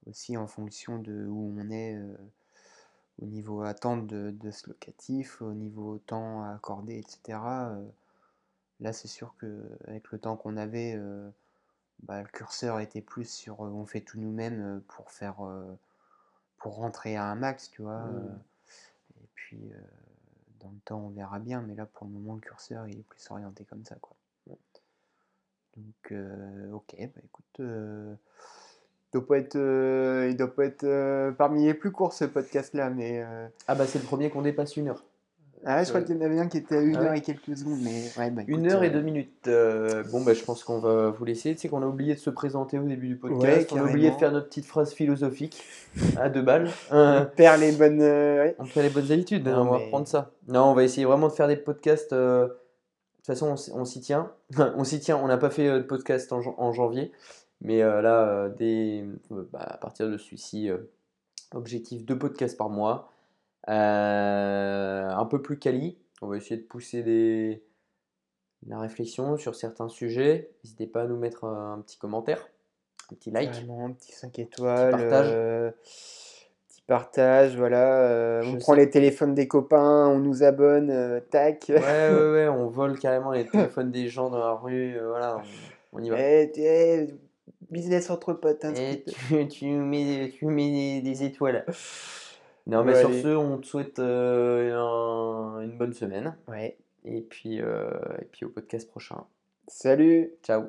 B: aussi en fonction de où on est, euh, au niveau attente de, de ce locatif, au niveau temps à accorder, etc. Euh, là, c'est sûr que avec le temps qu'on avait. bah, le curseur était plus sur on fait tout nous-mêmes pour faire pour rentrer à un max, tu vois. Et puis dans le temps on verra bien, mais là pour le moment le curseur il est plus orienté comme ça, quoi. Donc euh, ok, bah écoute, euh, il doit pas être, euh, il doit pas être euh, parmi les plus courts ce podcast-là, mais euh,
A: Ah, bah, c'est le premier qu'on dépasse une heure.
B: ah ouais, je crois
A: Euh,
B: qu'il y en avait un qui était à une
A: ah ouais
B: heure et quelques secondes, mais ouais, bah,
A: Une
B: écoute,
A: heure et deux minutes. Bon, bah, je pense qu'on va vous laisser. Tu sais qu'on a oublié de se présenter au début du podcast.
B: Ouais,
A: on a oublié de faire notre petite phrase philosophique à deux balles.
B: On perd les bonnes. ouais.
A: on fait les bonnes habitudes,
B: Non,
A: on va
B: mais-
A: reprendre ça. Non, on va essayer vraiment de faire des podcasts. De toute façon, on, s'y tient. on s'y tient. On n'a pas fait euh, de podcast en, jan- en janvier. Mais euh, là, euh, euh, bah, à partir de celui-ci, objectif deux podcasts par mois. Un peu plus quali. On va essayer de pousser des, la réflexion sur certains sujets. N'hésitez pas à nous mettre un, petit commentaire, un petit like.
B: Un petit 5 étoiles.
A: partage.
B: petit partage, voilà. euh, on prend les téléphones des copains, on nous abonne, euh, tac.
A: Ouais, ouais, ouais, on vole carrément les téléphones des gens dans la rue. euh, voilà, on, on y va.
B: Eh, eh, business entre potes, hein,
A: Et
B: truc.
A: tu, tu mets, tu mets des, des étoiles. Non, mais
B: Ouais,
A: sur
B: allez.
A: ce, on te souhaite un- une bonne semaine.
B: Ouais.
A: Et puis, et puis au podcast prochain.
B: Salut!
A: Ciao.